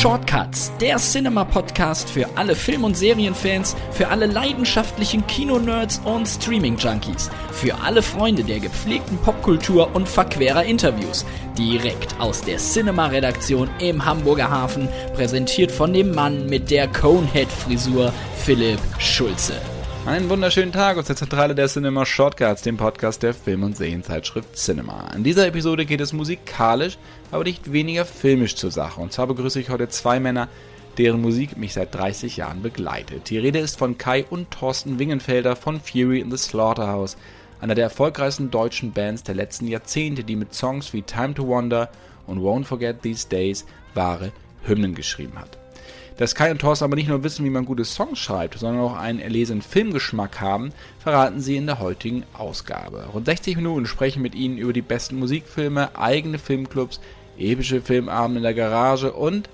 Shortcuts, der Cinema-Podcast für alle Film- und Serienfans, für alle leidenschaftlichen Kino-Nerds und Streaming-Junkies, für alle Freunde der gepflegten Popkultur und verquerer Interviews. Direkt aus der Cinema-Redaktion im Hamburger Hafen, präsentiert von dem Mann mit der Conehead-Frisur, Philipp Schulze. Einen wunderschönen Tag aus der Zentrale der Cinema Shortcuts, dem Podcast der Film- und Serienzeitschrift Cinema. In dieser Episode geht es musikalisch, aber nicht weniger filmisch zur Sache. Und zwar begrüße ich heute zwei Männer, deren Musik mich seit 30 Jahren begleitet. Die Rede ist von Kai und Thorsten Wingenfelder von Fury in the Slaughterhouse, einer der erfolgreichsten deutschen Bands der letzten Jahrzehnte, die mit Songs wie Time to Wonder und Won't Forget These Days wahre Hymnen geschrieben hat. Dass Kai und Thorsten aber nicht nur wissen, wie man gute Songs schreibt, sondern auch einen erlesenen Filmgeschmack haben, verraten sie in der heutigen Ausgabe. Rund 60 Minuten sprechen mit ihnen über die besten Musikfilme, eigene Filmclubs, epische Filmabende in der Garage und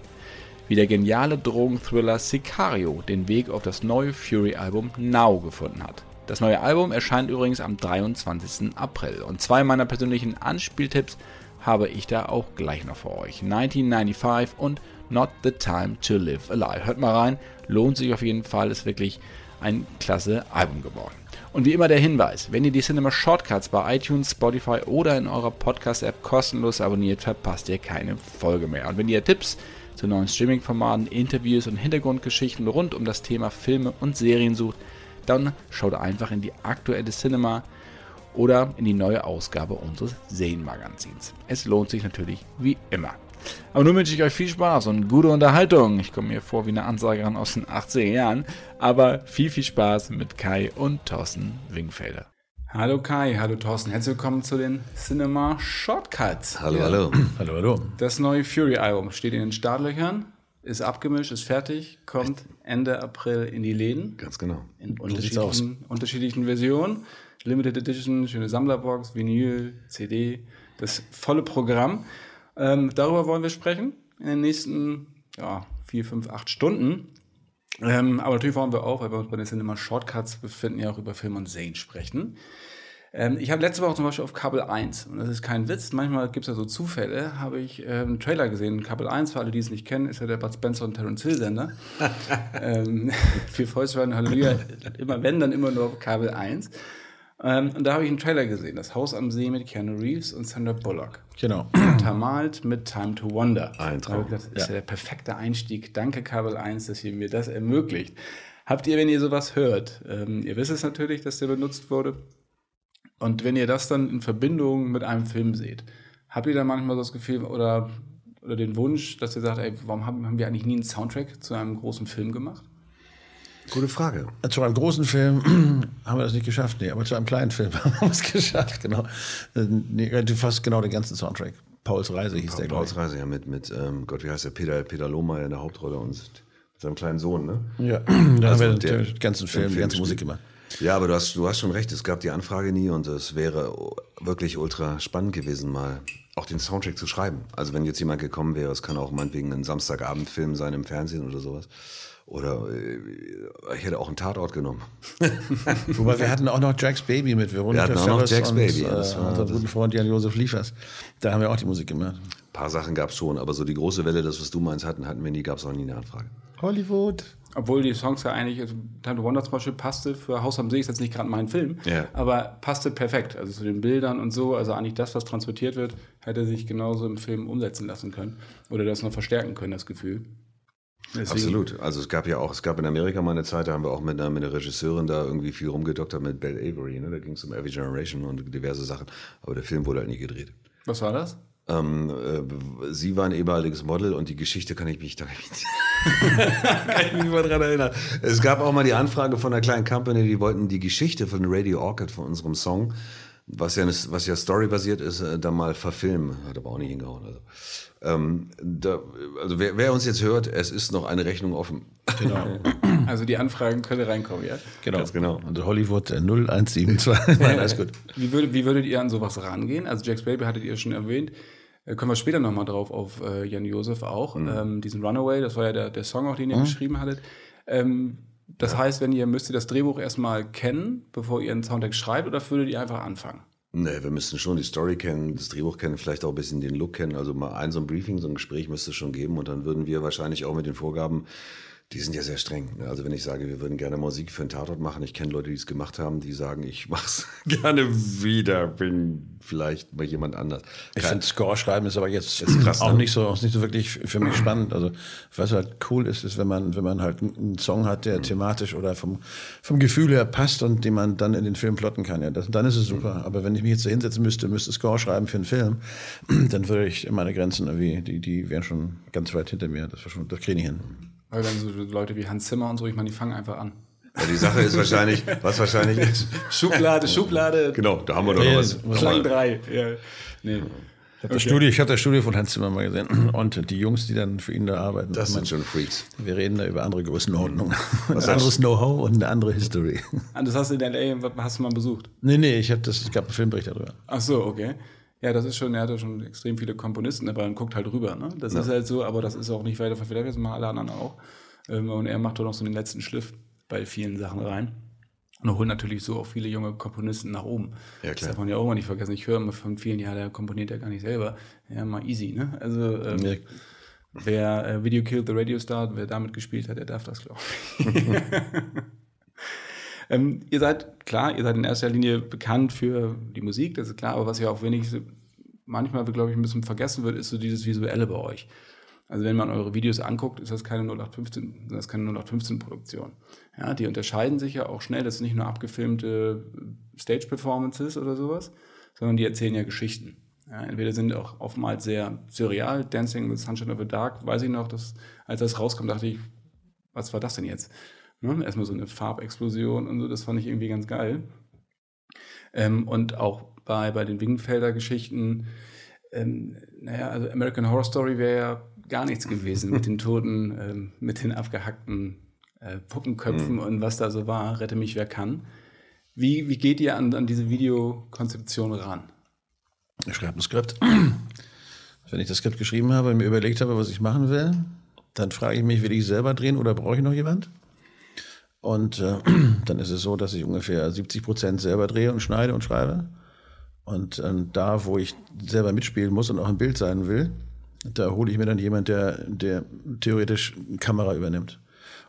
wie der geniale Drogenthriller Sicario den Weg auf das neue Fury-Album Now gefunden hat. Das neue Album erscheint übrigens am 23. April und zwei meiner persönlichen Anspieltipps habe ich da auch gleich noch für euch. 1995 und Not the Time to Live Alive. Hört mal rein, lohnt sich auf jeden Fall, ist wirklich ein klasse Album geworden. Und wie immer der Hinweis, wenn ihr die Cinema Shortcuts bei iTunes, Spotify oder in eurer Podcast-App kostenlos abonniert, verpasst ihr keine Folge mehr. Und wenn ihr Tipps zu neuen Streaming-Formaten, Interviews und Hintergrundgeschichten rund um das Thema Filme und Serien sucht, dann schaut einfach in die aktuelle Cinema oder in die neue Ausgabe unseres Serienmagazins. Es lohnt sich natürlich wie immer. Aber nun wünsche ich euch viel Spaß und gute Unterhaltung. Ich komme mir vor wie eine Ansagerin aus den 80er Jahren. Aber viel, viel Spaß mit Kai und Thorsten Wingfelder. Hallo Kai, hallo Thorsten. Herzlich willkommen zu den Cinema Shortcuts. Hallo, ja. hallo. Hallo, hallo. Das neue Fury-Album steht in den Startlöchern, ist abgemischt, ist fertig, kommt Echt? Ende April in die Läden. Ganz genau. In unterschiedlichen, unterschiedlichen Versionen. Limited Edition, schöne Sammlerbox, Vinyl, CD, das volle Programm. Ähm, darüber wollen wir sprechen in den nächsten ja, vier, fünf, acht Stunden. Ähm, aber natürlich wollen wir auch, weil wir uns bei den Cinema Shortcuts befinden, ja auch über Film und Serien sprechen. Ähm, ich habe letzte Woche zum Beispiel auf Kabel 1, und das ist kein Witz, manchmal gibt es ja so Zufälle, habe ich ähm, einen Trailer gesehen. Kabel 1, für alle, die es nicht kennen, ist ja der Bud Spencer und Terence Hill Sender. ähm, für Volkswagen Halleluja, immer wenn, dann immer nur auf Kabel 1. Ähm, und da habe ich einen Trailer gesehen, das Haus am See mit Keanu Reeves und Sandra Bullock. Genau. Untermalt mit Time to Wonder. Ein Traum. Das ist ja. ja der perfekte Einstieg. Danke Kabel 1, dass ihr mir das ermöglicht. Habt ihr, wenn ihr sowas hört, ähm, ihr wisst es natürlich, dass der benutzt wurde. Und wenn ihr das dann in Verbindung mit einem Film seht, habt ihr da manchmal so das Gefühl oder, oder den Wunsch, dass ihr sagt, ey, warum haben, haben wir eigentlich nie einen Soundtrack zu einem großen Film gemacht? Gute Frage. Zu einem großen Film haben wir das nicht geschafft, nee, aber zu einem kleinen Film haben wir es geschafft, genau. Nee, fast genau den ganzen Soundtrack. Pauls Reise hieß pa der, Pauls Reise, ja, mit, mit ähm, Gott, wie heißt der, Peter, Peter Lohmeier in der Hauptrolle und mit seinem kleinen Sohn, ne? Ja, da also haben wir den ganzen Film, die ganze Musik gemacht. Ja, aber du hast, du hast schon recht, es gab die Anfrage nie und es wäre wirklich ultra spannend gewesen, mal auch den Soundtrack zu schreiben. Also wenn jetzt jemand gekommen wäre, es kann auch meinetwegen ein Samstagabendfilm sein im Fernsehen oder sowas. Oder äh, ich hätte auch einen Tatort genommen. Wobei wir hatten auch noch Jack's Baby mit Veronika Wir hatten auch noch Jack's und, Baby. Ja, das äh, war unser guten Freund Jan-Josef Liefers. Da haben wir auch die Musik gemacht. Ein paar Sachen gab es schon, aber so die große Welle, das, was du meinst, hatten, hatten wir nie, gab es auch nie eine Anfrage. Hollywood. Obwohl die Songs ja eigentlich, also Time to Wonder zum Beispiel passte für Haus am See, ist jetzt nicht gerade mein Film, ja. aber passte perfekt. Also zu den Bildern und so, also eigentlich das, was transportiert wird, hätte sich genauso im Film umsetzen lassen können. Oder das noch verstärken können, das Gefühl. Deswegen. Absolut. Also es gab ja auch, es gab in Amerika mal eine Zeit, da haben wir auch mit einer, mit einer Regisseurin da irgendwie viel rumgedoktert mit Belle Avery. Ne? Da ging es um Every Generation und diverse Sachen. Aber der Film wurde halt nie gedreht. Was war das? Ähm, äh, sie war ein ehemaliges Model und die Geschichte kann ich mich da kann ich mich mal dran erinnern. Es gab auch mal die Anfrage von einer kleinen Company, die wollten die Geschichte von Radio Orchid von unserem Song, was ja, was ja storybasiert ist, äh, da mal verfilmen. Hat aber auch nicht hingehauen. Also. Ähm, da, also wer, wer, uns jetzt hört, es ist noch eine Rechnung offen. Genau. Also die Anfragen können reinkommen, ja? Genau. Ganz genau. Und Hollywood 0172. Nein, alles gut. Wie würdet, wie würdet ihr an sowas rangehen? Also Jack's Baby hattet ihr schon erwähnt. Äh, kommen wir später nochmal drauf auf äh, Jan Josef auch. Mhm. Ähm, diesen Runaway, das war ja der, der Song auch, den ihr mhm. geschrieben hattet. Ähm, das ja. heißt, wenn ihr müsst ihr das Drehbuch erstmal kennen, bevor ihr einen Soundtrack schreibt, oder würdet ihr einfach anfangen? Nee, wir müssten schon die Story kennen, das Drehbuch kennen, vielleicht auch ein bisschen den Look kennen. Also mal ein so ein Briefing, so ein Gespräch müsste es schon geben und dann würden wir wahrscheinlich auch mit den Vorgaben die sind ja sehr streng. ne? Also wenn ich sage, wir würden gerne Musik für einen Tatort machen, ich kenne Leute, die es gemacht haben, die sagen, ich mach's gerne wieder, bin vielleicht mal jemand anders. Ich finde, Score schreiben ist aber jetzt Ist krass, auch ne? nicht so, auch nicht so wirklich für mich spannend. Also was halt cool ist, ist, wenn man, wenn man halt einen Song hat, der thematisch oder vom, vom Gefühl her passt und den man dann in den Film plotten kann. Ja, das, dann ist es super. Aber wenn ich mich jetzt da hinsetzen müsste, müsste Score schreiben für einen Film, dann würde ich meine Grenzen irgendwie, die, die wären schon ganz weit hinter mir. Das, das kriege ich hin. Weil dann so Leute wie Hans Zimmer und so, ich meine, die fangen einfach an. Ja, die Sache ist wahrscheinlich, was wahrscheinlich ist. Schublade, Schublade, Genau, da haben wir doch noch was. Schlang drei. Ja. Nee. Ich habe das, Studio, ich hab das Studio von Hans Zimmer mal gesehen. Und die Jungs, die dann für ihn da arbeiten. Das sind schon Freaks. Wir reden da über andere Größenordnungen. Ein anderes Know-how und eine andere History. Ah, Das hast du in L.A. hast du mal besucht? Nee, nee, ich habe das, es gab einen Filmbericht darüber. Ach so, okay. Ja, das ist schon, er hatte schon extrem viele Komponisten dabei und guckt halt rüber. Ne? Das ist halt so, aber das ist auch nicht weiter von Philadelphia, das machen alle anderen auch. Ähm, Und er macht doch noch so den letzten Schliff bei vielen Sachen rein. Und holt natürlich so auch viele junge Komponisten nach oben. Ja, Das klar. darf man ja auch mal nicht vergessen. Ich höre immer von vielen, ja, der komponiert ja gar nicht selber. Ja, mal easy, ne? Also, ähm, Ja. wer äh, Video Killed the Radio Star, wer damit gespielt hat, der darf das, glaube ich. ähm, ihr seid, klar, ihr seid in erster Linie bekannt für die Musik, das ist klar, aber was ja auch wenig, manchmal, glaube ich, ein bisschen vergessen wird, ist so dieses Visuelle bei euch. Also wenn man eure Videos anguckt, ist das keine 0815, das keine 0815-Produktion. Ja, die unterscheiden sich ja auch schnell, das sind nicht nur abgefilmte Stage-Performances oder sowas, sondern die erzählen ja Geschichten. Ja, entweder sind auch oftmals sehr surreal, Dancing with Sunshine of the Dark, weiß ich noch, dass, als das rauskam, dachte ich, was war das denn jetzt? Ne? Erstmal so eine Farbexplosion und so, das fand ich irgendwie ganz geil. Ähm, und auch bei, bei den Wingenfelder Geschichten, ähm, naja, also American Horror Story wäre ja gar nichts gewesen mit den toten, ähm, mit den abgehackten äh, Puppenköpfen und was da so war, rette mich wer kann. Wie, wie geht ihr an, an diese Videokonzeption ran? Ich schreibe ein Skript. Wenn ich das Skript geschrieben habe und mir überlegt habe, was ich machen will, dann frage ich mich, will ich selber drehen oder brauche ich noch jemand? Und äh, dann ist es so, dass ich ungefähr 70 Prozent selber drehe und schneide und schreibe. Und ähm, da, wo ich selber mitspielen muss und auch im Bild sein will, da hole ich mir dann jemand, der, der theoretisch Kamera übernimmt.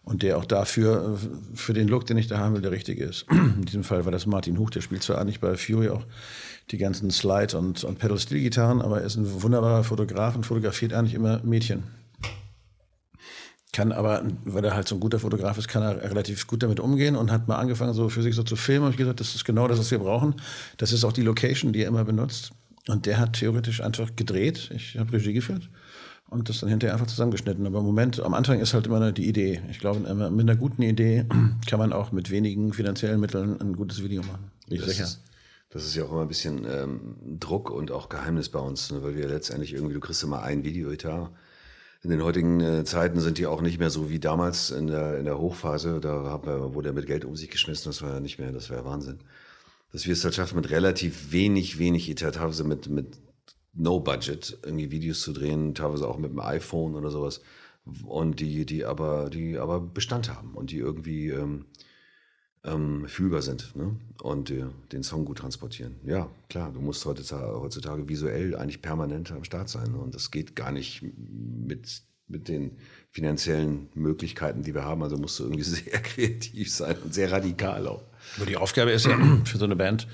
Und der auch dafür, äh, für den Look, den ich da haben will, der richtige ist. In diesem Fall war das Martin Huch, der spielt zwar eigentlich bei Fury auch die ganzen Slide- und, und Pedal-Steel-Gitarren, aber er ist ein wunderbarer Fotograf und fotografiert eigentlich immer Mädchen. Kann aber, weil er halt so ein guter Fotograf ist, kann er relativ gut damit umgehen und hat mal angefangen, so für sich so zu filmen. Und ich gesagt, das ist genau das, was wir brauchen. Das ist auch die Location, die er immer benutzt. Und der hat theoretisch einfach gedreht. Ich habe Regie geführt und das dann hinterher einfach zusammengeschnitten. Aber im Moment, am Anfang ist halt immer die Idee. Ich glaube, mit einer guten Idee kann man auch mit wenigen finanziellen Mitteln ein gutes Video machen. Ich Das sicher. ist, das ist ja auch immer ein bisschen ähm, Druck und auch Geheimnis bei uns, ne? weil wir letztendlich irgendwie, du kriegst immer ein Videoetat. In den heutigen äh, Zeiten sind die auch nicht mehr so wie damals in der, in der Hochphase. Da haben wir, wurde er mit Geld um sich geschmissen, das war ja nicht mehr, das wäre Wahnsinn. Dass wir es halt schaffen, mit relativ wenig, wenig Etat, teilweise mit, mit No Budget irgendwie Videos zu drehen, teilweise auch mit dem iPhone oder sowas. Und die, die aber, die aber Bestand haben und die irgendwie ähm, ähm, fühlbar sind ne? und äh, den Song gut transportieren. Ja, klar, du musst heutzutage, heutzutage visuell eigentlich permanent am Start sein ne? und das geht gar nicht mit, mit den finanziellen Möglichkeiten, die wir haben. Also musst du irgendwie sehr kreativ sein und sehr radikal auch. Aber die Aufgabe ist ja für so eine Band,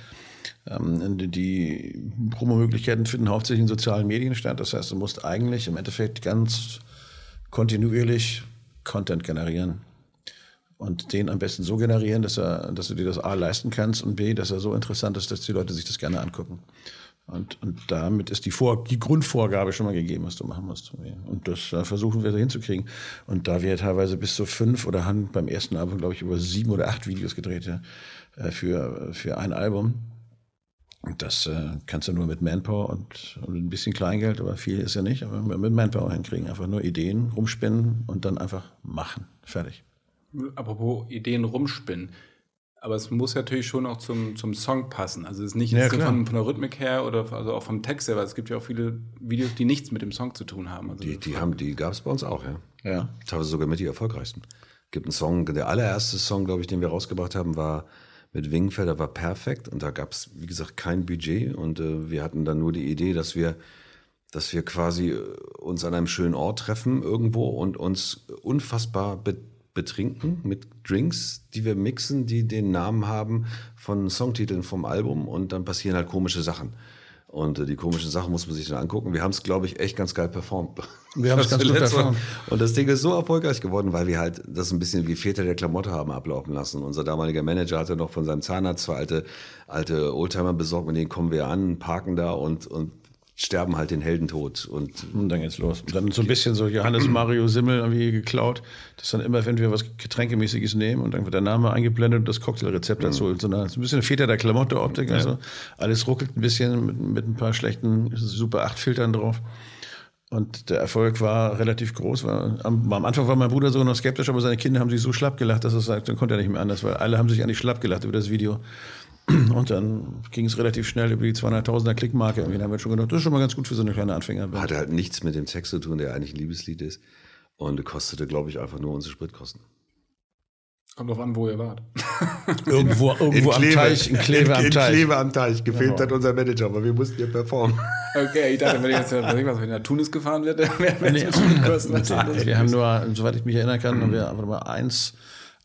ähm, die- die Promomöglichkeiten finden hauptsächlich in sozialen Medien statt. Das heißt, du musst eigentlich im Endeffekt ganz kontinuierlich Content generieren. Und den am besten so generieren, dass, er, dass du dir das A leisten kannst und B, dass er so interessant ist, dass die Leute sich das gerne angucken. Und, und damit ist die, Vor die Grundvorgabe schon mal gegeben, was du machen musst. Und das äh, versuchen wir so hinzukriegen. Und da wir teilweise bis zu fünf oder haben beim ersten Album, glaube ich, über sieben oder acht Videos gedreht ja, äh, für, für ein Album. Und das äh, kannst du nur mit Manpower und, und ein bisschen Kleingeld, aber viel ist ja nicht, aber mit Manpower hinkriegen. Einfach nur Ideen rumspinnen und dann einfach machen. Fertig. Apropos Ideen rumspinnen. Aber es muss natürlich schon auch zum, zum Song passen. Also es ist nicht Ja, von, von der Rhythmik her oder also auch vom Text selber. Es gibt ja auch viele Videos, die nichts mit dem Song zu tun haben. Also Die, die, haben, die gab es bei uns auch, ja. Ja. Teilweise sogar mit die erfolgreichsten. Gibt einen Song, der allererste Song, glaube ich, den wir rausgebracht haben, war mit Wingenfelder war perfekt und da gab es, wie gesagt, kein Budget und äh, wir hatten dann nur die Idee, dass wir, dass wir quasi äh, uns an einem schönen Ort treffen irgendwo und uns unfassbar be betrinken mit Drinks, die wir mixen, die den Namen haben von Songtiteln vom Album und dann passieren halt komische Sachen. Und äh, die komischen Sachen muss man sich dann angucken. Wir haben es, glaube ich, echt ganz geil performt. Wir haben es ganz gut performt. Und das Ding ist so erfolgreich geworden, weil wir halt das ein bisschen wie Väter der Klamotte haben ablaufen lassen. Unser damaliger Manager hatte noch von seinem Zahnarzt zwei alte, alte Oldtimer besorgt, mit denen kommen wir an, parken da und, und sterben halt den Heldentod. Und Und dann geht's los. Und dann so ein bisschen so Johannes Mario Simmel irgendwie geklaut. Das dann immer, wenn wir was Getränkemäßiges nehmen und dann wird der Name eingeblendet und das Cocktailrezept dazu. So, eine, so ein bisschen Väter der Klamotte-Optik. Also alles ruckelt ein bisschen mit, mit ein paar schlechten Super 8 Filtern drauf. Und der Erfolg war relativ groß. War, am, am Anfang war mein Bruder sogar noch skeptisch, aber seine Kinder haben sich so schlapp gelacht, dass er sagt, dann konnte er nicht mehr anders, weil alle haben sich eigentlich schlapp gelacht über das Video. Und dann ging es relativ schnell über die 200.000er Klickmarke. Und dann haben wir schon gedacht, das ist schon mal ganz gut für so eine kleine Anfängerband. hatte halt nichts mit dem Text zu tun, der eigentlich ein Liebeslied ist. Und kostete, glaube ich, einfach nur unsere Spritkosten. Kommt drauf an, wo ihr wart. Irgendwo, irgendwo am Teich, in Kleve am in Teich. Kleve am Teich. Gefilmt hat unser Manager, aber wir mussten ja performen. Okay, ich dachte, wenn ich jetzt was, ich wenn der Tunis gefahren wird, dann wäre Nee, kosten. wir haben nur, soweit ich mich erinnern kann, haben wir einfach mal eins,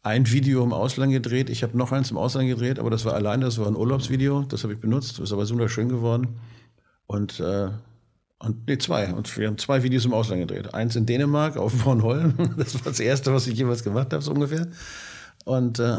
ein Video im Ausland gedreht. Ich habe noch eins im Ausland gedreht, aber das war alleine, das war ein Urlaubsvideo, das habe ich benutzt, das ist aber wunderschön geworden. Und, äh, und nee, zwei. Und wir haben zwei Videos im Ausland gedreht. Eins in Dänemark auf Bornholm, das war das erste, was ich jemals gemacht habe, so ungefähr. Und, äh,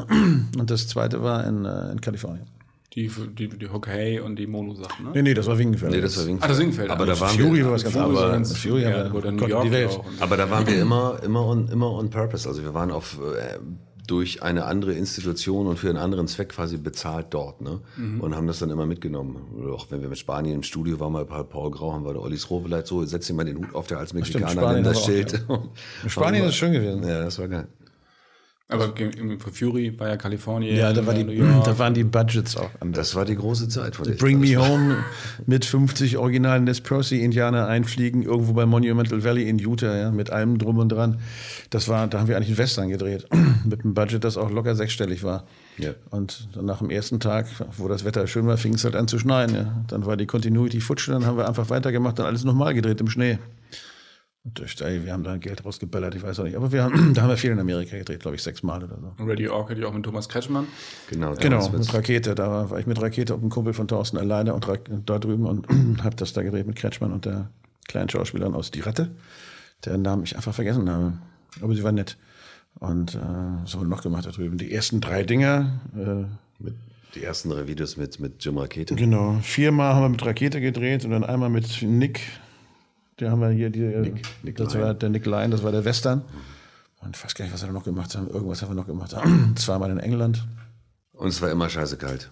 und das zweite war in, äh, in Kalifornien. Die, die, die Hockey und die Mono-Sachen, ne? Nee, nee, das war Wingenfeld. Nee, das war Ah, das Wingfeld. Aber da waren Fury wir, war was ganz Fury anderes. war ganz- Fury haben ja, wir- oder New York die Welt. Aber da waren wir immer, immer on, immer on purpose. Also wir waren auf, äh, durch eine andere Institution und für einen anderen Zweck quasi bezahlt dort, ne? Mhm. Und haben das dann immer mitgenommen. Oder auch wenn wir mit Spanien im Studio waren, bei Paul Grau, haben wir der Ollis Roveleit so, setz dir mal den Hut auf, der als Mexikaner nimm das wir auch, Schild. In Spanien ist schön gewesen. Ja, das war geil. Aber für Fury war ja Kalifornien. Ja, da, war die, da waren die Budgets auch anders. Das war die große Zeit von der Bring ich- Me Home mit 50 originalen Nez Percy-Indianer einfliegen, irgendwo bei Monumental Valley in Utah, ja, mit allem drum und dran. Das war, da haben wir eigentlich einen Western gedreht, mit einem Budget, das auch locker sechsstellig war. Ja. Und dann nach dem ersten Tag, wo das Wetter schön war, fing es halt an zu schneien. Ja. Dann war die Continuity futsch, dann haben wir einfach weitergemacht und alles nochmal gedreht im Schnee. Wir haben da Geld rausgebellert, ich weiß auch nicht. Aber wir haben, da haben wir viel in Amerika gedreht, glaube ich, sechsmal oder so. Radio Orchid, auch mit Thomas Kretschmann. Genau, Genau, mit Rakete. Da war, war ich mit Rakete auf dem Kumpel von Thorsten alleine und da drüben und habe das da gedreht mit Kretschmann und der kleinen Schauspielerin aus Die Ratte, deren Namen ich einfach vergessen habe. Aber sie war nett. Und äh, was haben wir noch gemacht da drüben? Die ersten drei Dinger. Äh, mit die ersten drei Videos mit, mit Jim Rakete. genau. Viermal haben wir mit Rakete gedreht und dann einmal mit Nick. Der haben wir hier, die, Nick das Lyon. war der Nick Lyon, das war der Western. Und ich weiß gar nicht, was wir noch gemacht haben. Irgendwas haben wir noch gemacht. Zweimal in England. Und es war immer scheiße kalt.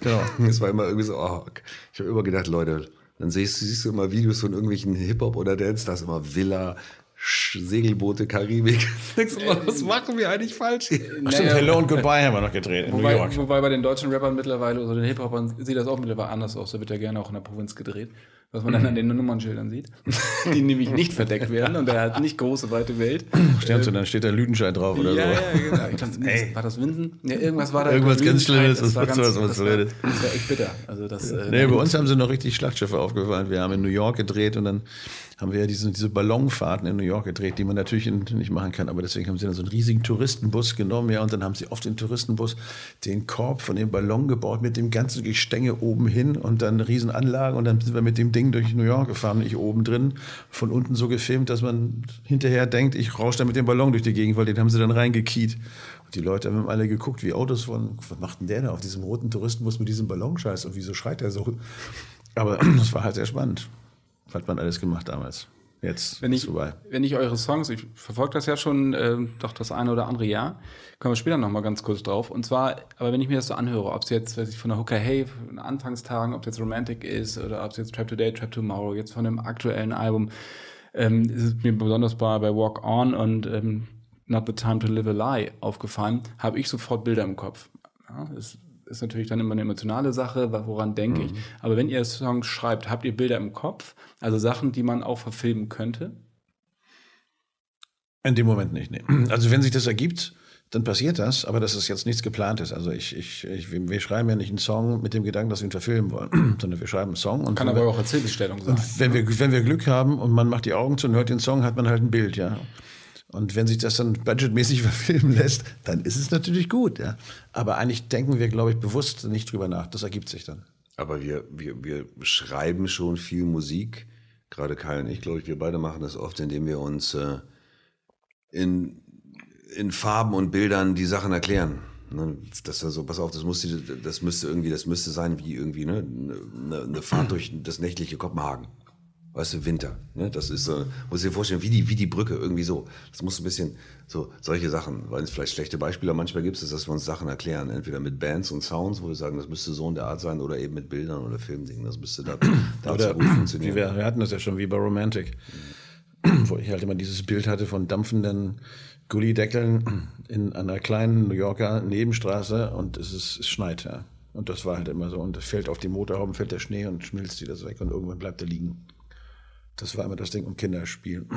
Genau. Es war immer irgendwie so, oh, ich habe immer gedacht, Leute, dann siehst, siehst du immer Videos von irgendwelchen Hip-Hop oder Dance, da ist immer Villa, Sch- Segelboote, Karibik. Denkst du, immer, was machen wir eigentlich falsch hier? Ach, stimmt, Hello and Goodbye haben wir noch gedreht in New Wobei, York. wobei bei den deutschen Rappern mittlerweile oder den Hip-Hopern sieht das auch mittlerweile anders aus. Da wird ja gerne auch in der Provinz gedreht. Was man dann an den Nummernschildern sieht. Die nämlich nicht verdeckt werden und der hat nicht große, weite Welt. Stimmt, und dann steht da Lüdenscheid drauf oder ja, so. ja, genau. Ich glaub, nee, war das Winsen? Ja, irgendwas war da. Irgendwas ganz Schlimmes, das war ganz, war sowas das war, das war echt bitter. Also das, äh, Nee, bei uns haben sie noch richtig Schlachtschiffe aufgefallen. Wir haben in New York gedreht und dann haben wir ja diese, diese Ballonfahrten in New York gedreht, die man natürlich nicht machen kann. Aber deswegen haben sie dann so einen riesigen Touristenbus genommen, ja, und dann haben sie auf den Touristenbus den Korb von dem Ballon gebaut mit dem ganzen Gestänge oben hin und dann eine riesen Anlage und dann sind wir mit dem Ding durch New York gefahren, ich oben drin, von unten so gefilmt, dass man hinterher denkt, ich rausche da mit dem Ballon durch die Gegend, weil den haben sie dann reingekiet. Und die Leute haben alle geguckt, wie Autos von, was macht denn der da auf diesem roten Touristenbus mit diesem Ballonscheiß und wieso schreit er so? Aber das war halt sehr spannend. Hat man alles gemacht damals. Jetzt wenn ist ich, vorbei. wenn ich eure Songs, ich verfolge das ja schon ähm, doch das eine oder andere Jahr, kommen wir später noch mal ganz kurz drauf. Und zwar, aber wenn ich mir das so anhöre, ob es jetzt, weiß ich, von der Hooker Hey, von den Anfangstagen, ob es jetzt Romantic ist oder ob es jetzt Trap Today, Trap Tomorrow, jetzt von dem aktuellen Album, ähm, ist es mir besonders bei, bei Walk On und ähm, Not the Time to Live a Lie aufgefallen, habe ich sofort Bilder im Kopf. Ja, es ist natürlich dann immer eine emotionale Sache, woran denke ich. Aber wenn ihr Songs schreibt, habt ihr Bilder im Kopf, also Sachen, die man auch verfilmen könnte? In dem Moment nicht. Nee. Also wenn sich das ergibt, dann passiert das, aber das ist jetzt nichts geplantes. Also ich, ich, ich, wir schreiben ja nicht einen Song mit dem Gedanken, dass wir ihn verfilmen wollen, sondern wir schreiben einen Song. Und Kann aber auch Erzählbestellung sein. wenn wir, wenn wir Glück haben und man macht die Augen zu und hört den Song, hat man halt ein Bild, ja. Und wenn sich das dann budgetmäßig verfilmen lässt, dann ist es natürlich gut, ja. Aber eigentlich denken wir, glaube ich, bewusst nicht drüber nach. Das ergibt sich dann. Aber wir, wir, wir schreiben schon viel Musik. Gerade Kai und ich, glaube ich, wir beide machen das oft, indem wir uns äh, in in Farben und Bildern die Sachen erklären. Ne, dass so, pass auf, das musste, das müsste irgendwie, das müsste sein wie irgendwie ne, eine, eine Fahrt durch das nächtliche Kopenhagen. Weißt du, Winter. Ne? Das ist so, muss dir vorstellen, wie die, wie die Brücke, irgendwie so. Das muss ein bisschen, so, solche Sachen, weil es vielleicht schlechte Beispiele manchmal gibt, ist, dass wir uns Sachen erklären. Entweder mit Bands und Sounds, wo wir sagen, das müsste so in der Art sein, oder eben mit Bildern oder Filmdingen. Das müsste da, dazu Oder, gut funktionieren. wir, wir hatten das ja schon wie bei Romantic, wo ich halt immer dieses Bild hatte von dampfenden Gullideckeln in einer kleinen New Yorker Nebenstraße und es, ist, es schneit, ja. Und das war halt immer so. Und es fällt auf die Motorhauben, fällt der Schnee und schmilzt wieder so weg und irgendwann bleibt er liegen. Das war immer das Ding um Kinder spielen.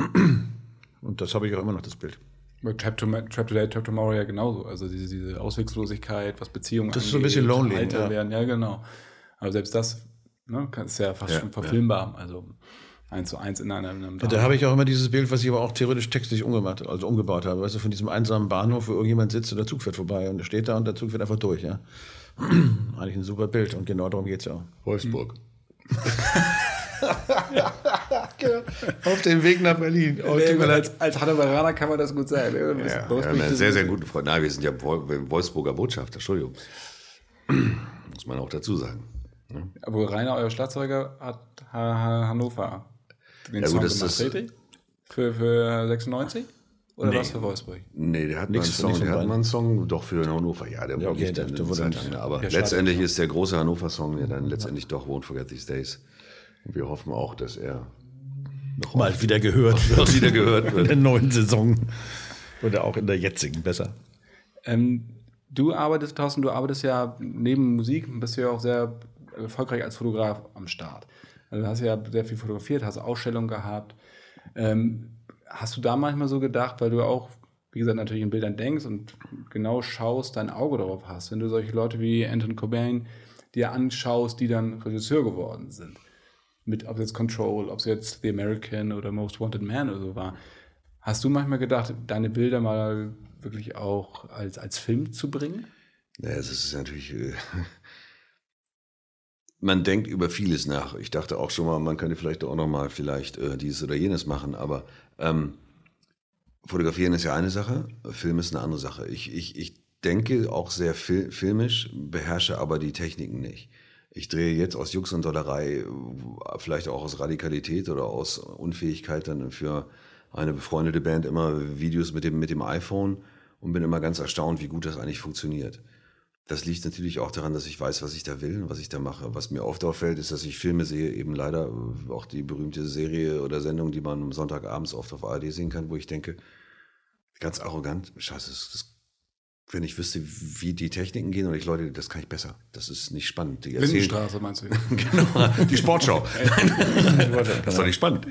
Und das habe ich auch immer noch, das Bild. Trap, to, Trap Today, Trap Tomorrow ja genauso. Also diese, diese Ausweglosigkeit, was Beziehungen Das ist so ein bisschen lonely, Alter ja. werden, ja genau. Aber selbst das ne, ist ja fast Ja, schon verfilmbar. Also eins zu eins in einem, in einem Und da habe ich auch immer dieses Bild, was ich aber auch theoretisch textlich umgemacht, also umgebaut habe. Weißt du, von diesem einsamen Bahnhof, wo irgendjemand sitzt und der Zug fährt vorbei und der steht da und der Zug fährt einfach durch, ja. Eigentlich ein super Bild und genau darum geht's ja auch. Wolfsburg. Auf dem Weg nach Berlin. Oh, leid. als, als Hannoveraner kann man das gut sagen. Ne? Ja, einen das- sehr, sehr guten Freund. Nein, wir sind ja Wol- Wolfsburger Botschafter, Entschuldigung. Muss man auch dazu sagen. Aber Rainer, euer Schlagzeuger, hat Ha- Ha- Hannover den Ja, Song gut, das gemacht, ist- richtig? Für, für 96? Oder was für Wolfsburg? Nee, der hat mal einen Song, der hat mal einen Song, doch für Hannover, ja, der Ja, okay, lief der- dann wurde nicht- lang, aber letztendlich ist der große Hannover-Song ja dann letztendlich doch Won't Forget These Days. Und wir hoffen auch, dass er noch Mal wieder gehört wird. wieder gehört In wird. der neuen Saison. Oder auch in der jetzigen, besser. Ähm, du arbeitest, Thorsten, du arbeitest ja neben Musik, bist ja auch sehr erfolgreich als Fotograf am Start. Also du hast ja sehr viel fotografiert, hast Ausstellungen gehabt. Ähm, hast du da manchmal so gedacht, weil du auch, wie gesagt, natürlich in Bildern denkst und genau schaust, dein Auge darauf hast, wenn du solche Leute wie Anton Cobain dir anschaust, die dann Regisseur geworden sind. Mit, ob es jetzt Control, ob es jetzt The American oder Most Wanted Man oder so war. Hast du manchmal gedacht, deine Bilder mal wirklich auch als, als Film zu bringen? Ja, es ist natürlich, äh, man denkt über vieles nach. Ich dachte auch schon mal, man könnte vielleicht auch noch mal vielleicht äh, dieses oder jenes machen, aber ähm, fotografieren ist ja eine Sache, Film ist eine andere Sache. Ich, ich, ich denke auch sehr fil filmisch, beherrsche aber die Techniken nicht. Ich drehe jetzt aus Jux und Dollerei, vielleicht auch aus Radikalität oder aus Unfähigkeit dann für eine befreundete Band immer Videos mit dem, mit dem iPhone und bin immer ganz erstaunt, wie gut das eigentlich funktioniert. Das liegt natürlich auch daran, dass ich weiß, was ich da will und was ich da mache. Was mir oft auffällt, ist, dass ich Filme sehe, eben leider äh, auch die berühmte Serie oder Sendung, die man am Sonntagabends oft auf ARD sehen kann, wo ich denke, ganz arrogant, scheiße, das, wenn ich wüsste, wie die Techniken gehen, und ich Leute, das kann ich besser. Das ist nicht spannend. Die erzählen, Lindenstraße meinst du? genau, die Sportschau. das war nicht spannend.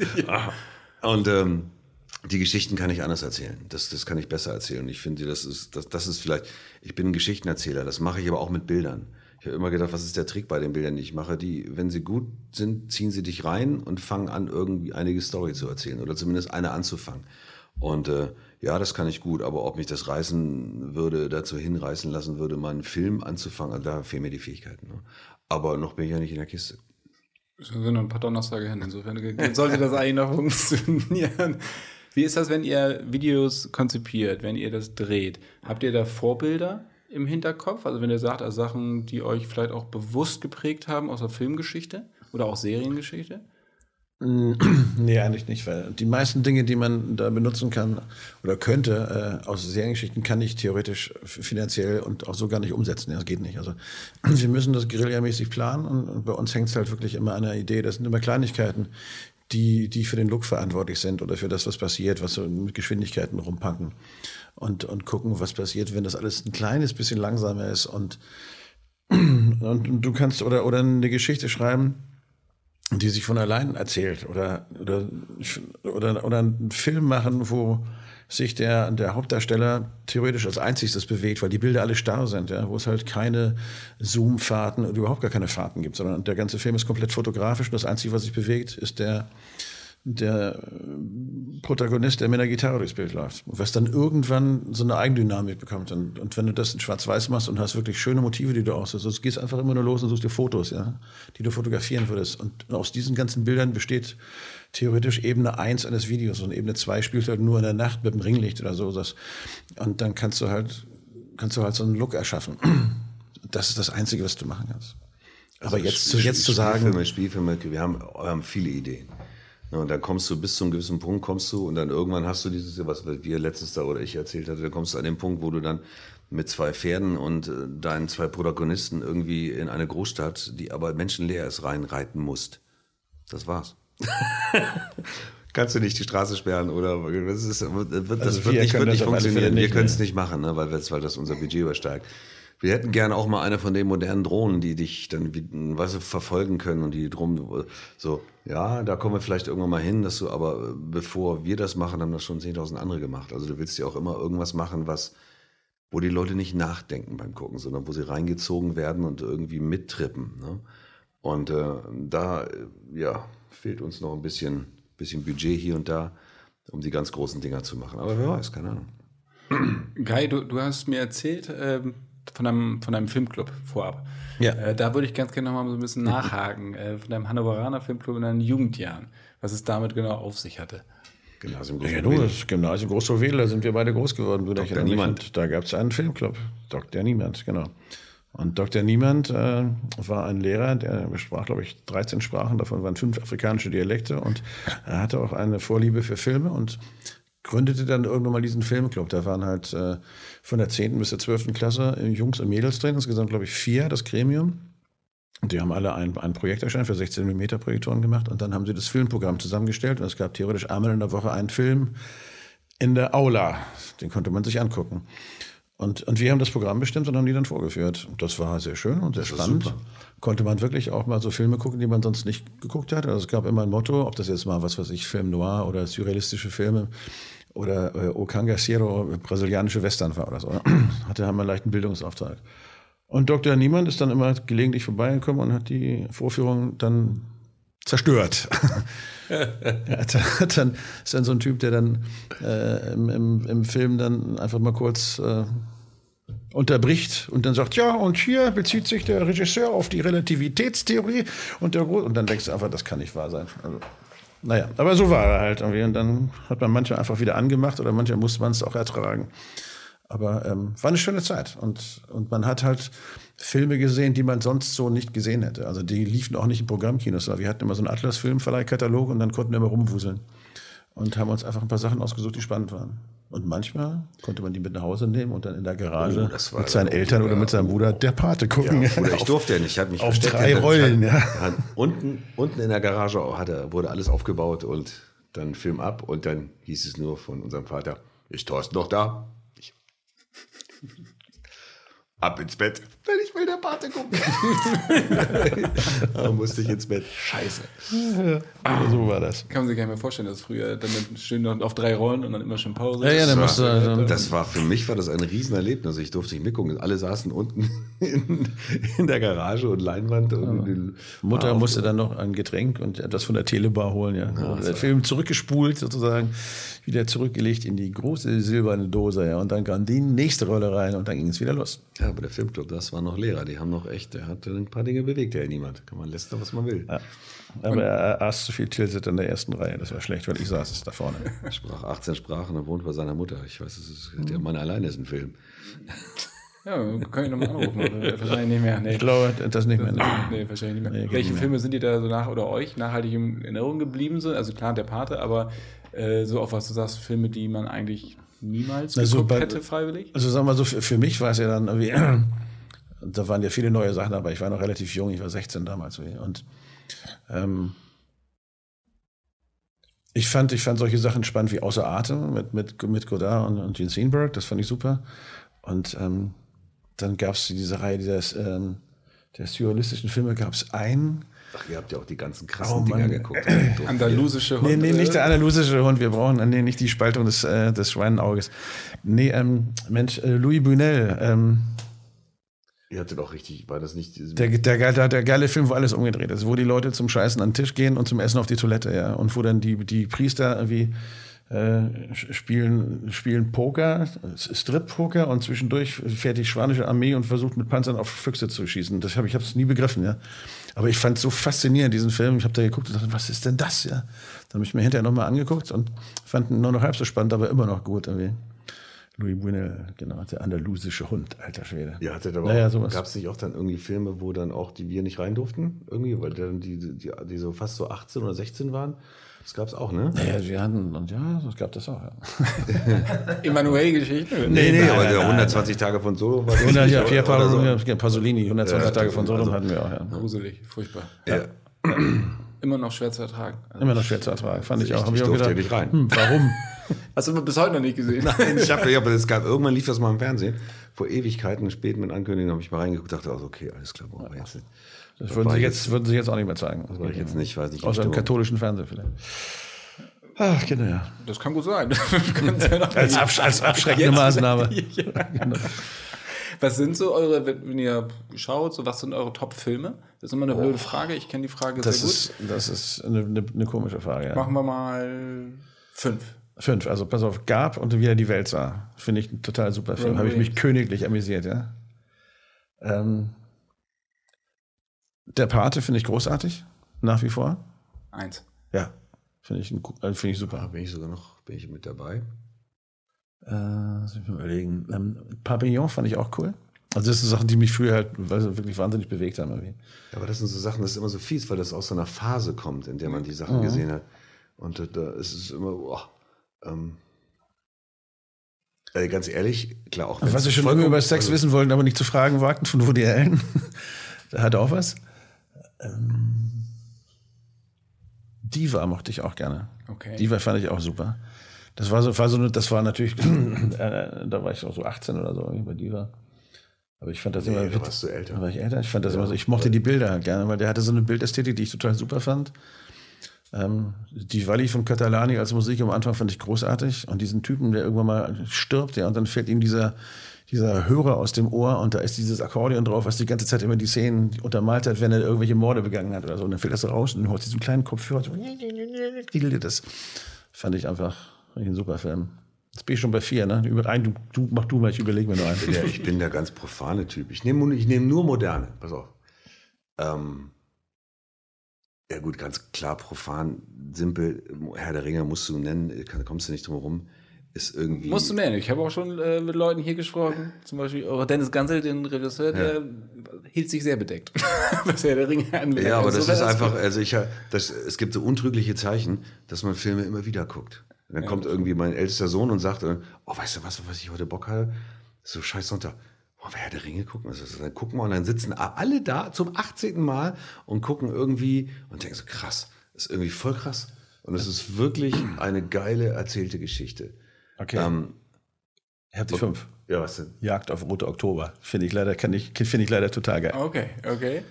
Und ähm, die Geschichten kann ich anders erzählen. Das, das kann ich besser erzählen. Ich finde, das ist, das, das ist vielleicht, ich bin ein Geschichtenerzähler, das mache ich aber auch mit Bildern. Ich habe immer gedacht, was ist der Trick bei den Bildern, die ich mache? Die, wenn sie gut sind, ziehen sie dich rein und fangen an, irgendwie einige Story zu erzählen oder zumindest eine anzufangen. Und äh, ja, das kann ich gut, aber ob mich das reißen würde, dazu hinreißen lassen würde, mal einen Film anzufangen, da fehlen mir die Fähigkeiten. Ne? Aber noch bin ich ja nicht in der Kiste. Es sind noch ein paar Donnerstage hin, insofern sollte das eigentlich noch funktionieren. Wie ist das, wenn ihr Videos konzipiert, wenn ihr das dreht? Habt ihr da Vorbilder im Hinterkopf? Also wenn ihr sagt, also Sachen, die euch vielleicht auch bewusst geprägt haben aus der Filmgeschichte oder auch Seriengeschichte? Nee, eigentlich nicht, weil die meisten Dinge, die man da benutzen kann oder könnte, äh, aus Seriengeschichten, kann ich theoretisch finanziell und auch so gar nicht umsetzen. Ja, das geht nicht. Also wir müssen das guerillamäßig planen und, und bei uns hängt es halt wirklich immer an der Idee. Das sind immer Kleinigkeiten, die, die für den Look verantwortlich sind oder für das, was passiert, was so mit Geschwindigkeiten rumpacken und, und gucken, was passiert, wenn das alles ein kleines bisschen langsamer ist und, und du kannst oder, oder eine Geschichte schreiben, die sich von allein erzählt oder, oder, oder, oder einen Film machen, wo sich der, der Hauptdarsteller theoretisch als einziges bewegt, weil die Bilder alle starr sind, ja, wo es halt keine Zoom-Fahrten oder überhaupt gar keine Fahrten gibt, sondern der ganze Film ist komplett fotografisch und das Einzige, was sich bewegt, ist der, der äh, Protagonist, der mit einer Gitarre durchs Bild läuft. Was dann irgendwann so eine Eigendynamik bekommt. Und, und wenn du das in Schwarz-Weiß machst und hast wirklich schöne Motive, die du aussuchst, du gehst einfach immer nur los und suchst dir Fotos, ja, die du fotografieren würdest. Und aus diesen ganzen Bildern besteht theoretisch Ebene 1 eines Videos und Ebene 2 spielt halt nur in der Nacht mit dem Ringlicht oder so. Das, und dann kannst du halt, kannst du halt so einen Look erschaffen. Das ist das Einzige, was du machen kannst. Aber Also jetzt, zu, jetzt zu Spielfilme, sagen, Spielfilme, wir haben, wir haben viele Ideen. Ja, und dann kommst du bis zu einem gewissen Punkt, kommst du und dann irgendwann hast du dieses, was wir letztes da oder ich erzählt hatte, da kommst du an den Punkt, wo du dann mit zwei Pferden und äh, deinen zwei Protagonisten irgendwie in eine Großstadt, die aber menschenleer ist, reinreiten musst. Das war's. Kannst du nicht die Straße sperren oder das, ist, wird, das Also wird wir nicht, können wird nicht funktionieren. Wir können es ne? nicht machen, ne, weil, weil das unser Budget übersteigt. Wir hätten gerne auch mal eine von den modernen Drohnen, die dich dann weißt du, verfolgen können und die drum so, ja, da kommen wir vielleicht irgendwann mal hin, dass du, aber äh, bevor wir das machen, haben das schon 10.000 andere gemacht. Also du willst ja auch immer irgendwas machen, was, wo die Leute nicht nachdenken beim Gucken, sondern wo sie reingezogen werden und irgendwie mittrippen. Ne? Und äh, da, äh, ja, fehlt uns noch ein bisschen, bisschen Budget hier und da, um die ganz großen Dinger zu machen. Aber wer weiß, keine Ahnung. Guy, du, du hast mir erzählt ähm, von, einem, von einem Filmclub vorab. Ja. Äh, da würde ich ganz gerne noch mal so ein bisschen nachhaken. Äh, von einem Hannoveraner Filmclub in deinen Jugendjahren. Was es damit genau auf sich hatte. Gymnasium Ja, du, das Gymnasium Großwedel, da sind wir beide groß geworden, Brüderchen. Dr. Niemand. Da gab es einen Filmclub, Dr. Niemand, genau. Und Dr. Niemand äh, war ein Lehrer, der sprach, glaube ich, 13 Sprachen, davon waren fünf afrikanische Dialekte und er hatte auch eine Vorliebe für Filme und gründete dann irgendwann mal diesen Filmclub. Da waren halt äh, von der 10. bis der 12. Klasse äh, Jungs und Mädels drin, insgesamt, glaube ich, vier, das Gremium. Und die haben alle ein, Projekt erscheint für 16 mm Projektoren gemacht und dann haben sie das Filmprogramm zusammengestellt und es gab theoretisch einmal in der Woche einen Film in der Aula. Den konnte man sich angucken. Und, und wir haben das Programm bestimmt und haben die dann vorgeführt. Das war sehr schön und sehr spannend. Konnte man wirklich auch mal so Filme gucken, die man sonst nicht geguckt hat. Also es gab immer ein Motto, ob das jetzt mal, was weiß ich, Film Noir oder surrealistische Filme oder äh, O Cangaceiro, brasilianische Western war oder so. Hatte haben wir einen leichten Bildungsauftrag. Und Dr. Niemann ist dann immer gelegentlich vorbeigekommen und hat die Vorführung dann zerstört. er hat dann, ist dann so ein Typ, der dann äh, im, im, im Film dann einfach mal kurz äh, unterbricht und dann sagt, ja, und hier bezieht sich der Regisseur auf die Relativitätstheorie und der Gro- und dann denkst du einfach, das kann nicht wahr sein. Also, naja, aber so war er halt irgendwie. Und dann hat man manchmal einfach wieder angemacht oder manchmal musste man es auch ertragen. Aber ähm, war eine schöne Zeit. Und, und man hat halt Filme gesehen, die man sonst so nicht gesehen hätte. Also die liefen auch nicht in Programmkinos. Wir hatten immer so einen Atlas-Filmverleihkatalog und dann konnten wir immer rumwuseln. Und haben uns einfach ein paar Sachen ausgesucht, die spannend waren. Und manchmal konnte man die mit nach Hause nehmen und dann in der Garage Oh, mit seinen Eltern oder mit seinem Bruder der Pate gucken. Ja, oder ich durfte ja nicht. Ich hatte mich auf versteckt drei Rollen, ja. hat, unten, unten in der Garage hatte, wurde alles aufgebaut und dann Film ab und dann hieß es nur von unserem Vater, ist Thorsten noch da? Ich, ab ins Bett. Wenn ich will der Pate gucken. da musste ich ins Bett. Scheiße. so war das. Kann man sich gar nicht mehr vorstellen, dass früher dann mit- schön noch auf drei Rollen und dann immer schon Pause. Ja, ja, dann Das musst du war- also- Das war für mich war das ein Riesenerlebnis. Ich durfte nicht mitgucken. Alle saßen unten in, in der Garage und Leinwand. Und die- Mutter musste dann noch ein Getränk und etwas von der Telebar holen, ja. Und der Film zurückgespult sozusagen, wieder zurückgelegt in die große silberne Dose, ja. Und dann kam die nächste Rolle rein und dann ging es wieder los. Ja, aber der Filmclub, das waren noch Lehrer. Die haben noch echt, der hat ein paar Dinge bewegt, der niemand. Kann man lästern, was man will. Ja. Aber er aß zu viel Tilsit in der ersten Reihe. Das war schlecht, weil ich saß es da vorne. Er sprach 18 Sprachen und wohnt bei seiner Mutter. Ich weiß, es ist, der Mann alleine ist ein Film. Ja, können ich nochmal anrufen. aber Wahrscheinlich nicht mehr. Nee. Ich glaube, das nicht mehr. Nee, wahrscheinlich nicht mehr. Nee, Welche nicht mehr. Filme sind dir da so nach oder euch nachhaltig in Erinnerung geblieben sind? Also klar, der Pate, aber äh, so auch was du sagst, Filme, die man eigentlich niemals Also geguckt bei- hätte, freiwillig? Also sagen wir mal so, für, für mich war es ja dann irgendwie, da waren ja viele neue Sachen, aber ich war noch relativ jung, ich war 16 damals. Und ähm, ich fand, ich fand solche Sachen spannend wie Außer Atem mit, mit, mit Godard und, und Gene Steenberg, das fand ich super. Und ähm, dann gab es diese Reihe dieses, ähm, der surrealistischen Filme, gab es einen, Ach, ihr habt ja auch die ganzen krassen Oh, Dinger geguckt. Andalusische Nee, Hund. nee, nicht äh, der andalusische Hund. Wir brauchen, nee, nicht die Spaltung des, äh, des Schweinenauges. Nee, ähm, Mensch, äh, Louis Bunel, ähm, Ihr hattet auch richtig, war das nicht der, der, der, der geile Film, wo alles umgedreht ist, wo die Leute zum Scheißen an den Tisch gehen und zum Essen auf die Toilette, ja. Und wo dann die, die Priester irgendwie äh, spielen, spielen Poker, Strip-Poker und zwischendurch fährt die spanische Armee und versucht mit Panzern auf Füchse zu schießen. Das habe ich hab's nie begriffen, ja. Aber ich fand es so faszinierend, diesen Film. Ich habe da geguckt und dachte, was ist denn das, ja? Dann habe ich mir hinterher nochmal angeguckt und fand ihn nur noch halb so spannend, aber immer noch gut irgendwie. Louis Buñuel, genau, der andalusische Hund, alter Schwede. Ihr hattet aber Naja, gab es nicht auch dann irgendwie Filme, wo dann auch die wir nicht rein durften? Irgendwie, weil dann die, die, die so fast so 18 oder 16 waren? Das gab es auch, ne? Naja, wir hatten, und ja, das gab das auch, ja. Emanuel-Geschichte. Nee, nee, aber nein, der nein, 120 Tage von Solo war das Oder nicht, ja, oder- Pier oder so. Pasolini, 120 Ja, Tage von Sodom also- hatten wir auch, ja. Gruselig, furchtbar. Ja. Immer noch schwer zu ertragen. Also, Immer noch schwer zu ertragen, fand ich Ich- auch. Hab ich auch durfte gedacht, ja nicht rein. Hm, warum? Hast du bis heute noch nicht gesehen? Ich habe, ja, aber es gab, irgendwann lief das mal im Fernsehen. Vor Ewigkeiten, spät mit Ankündigung, habe ich mal reingeguckt, dachte, also okay, alles klar, wir jetzt nicht. Das würden sie jetzt, würden sie jetzt auch nicht mehr zeigen. Das war ich jetzt nicht, weiß nicht. Außer im Stimmung. katholischen Fernsehen vielleicht. Ach, genau, ja. Das kann gut sein. Als, Absch als abschreckende Maßnahme. Ja. Was sind so eure, wenn ihr schaut, so was sind eure Top-Filme? Das ist immer eine blöde Frage. Ich kenne die Frage Das sehr gut. ist, das ist eine, eine, eine komische Frage. Ja. Machen wir mal fünf. Fünf, also pass auf, Gab und wieder die Welt sah. Finde ich ein total super Film. Habe ich mich königlich amüsiert, ja. Ähm, der Pate finde ich großartig, nach wie vor. Eins. Ja, finde ich, äh, finde ich super. Da bin ich sogar noch, bin ich mit dabei. Äh, lass mich mal überlegen. Ähm, Papillon fand ich auch cool. Also das sind Sachen, die mich früher halt weil sie wirklich wahnsinnig bewegt haben. Irgendwie. Ja, aber das sind so Sachen, das ist immer so fies, weil das aus so einer Phase kommt, in der man die Sachen gesehen hat. Und da, da ist es immer, boah, ähm, äh, ganz ehrlich, klar, auch Was ich schon immer über Sex also- wissen wollten, aber nicht zu fragen wagten von Woody Allen. Der hat auch was. Ähm, Diva mochte ich auch gerne. Okay. Diva fand ich auch super. Das war so, war so das war natürlich, äh, da war ich auch so 18 oder so bei Diva. Aber ich fand das Nee, immer. da warst du älter. Da war ich älter. Ich fand das immer so, ich mochte die Bilder halt gerne, weil der hatte so eine Bildästhetik, die ich total super fand. Ähm, die Walli von Catalani als Musik am Anfang fand ich großartig. Und diesen Typen, der irgendwann mal stirbt, ja, und dann fällt ihm dieser, dieser Hörer aus dem Ohr und da ist dieses Akkordeon drauf, was die ganze Zeit immer die Szenen untermalt hat, wenn er irgendwelche Morde begangen hat oder so. Und dann fällt das raus und holt diesen kleinen Kopfhörer. So, das fand ich einfach ich ein super Film. Jetzt bin ich schon bei vier, ne? Über ein, du, du, mach du mal, ich überlege mir noch einen. Ja, ich bin der ganz profane Typ. Ich nehme ich nehm nur moderne. Pass auf. Ähm, ja gut, ganz klar profan, simpel. Herr der Ringe musst du nennen, kommst du nicht drum herum. Ist irgendwie. Musst du nennen. Ich habe auch schon äh, mit Leuten hier gesprochen. Zum Beispiel auch Dennis Gansel, den Regisseur, der hielt sich sehr bedeckt. Was er der Ringe anbelangt. Ja, aber Also das so ist einfach, also ich, das, es gibt so untrügliche Zeichen, dass man Filme immer wieder guckt. Und dann kommt irgendwie mein ältester Sohn und sagt, oh, weißt du was, was ich heute Bock habe? So scheiß Sonntag. Oh, wer Herr der Ringe gucken? Also, dann gucken wir und dann sitzen alle da zum 18. Mal und gucken irgendwie und denken so, krass, das ist irgendwie voll krass. Und es ist wirklich eine geile erzählte Geschichte. Okay. Ähm, ich habe die fünf. ja, was denn? Jagd auf Rote Oktober. Finde ich leider, kann ich, finde ich leider total geil. Okay, okay.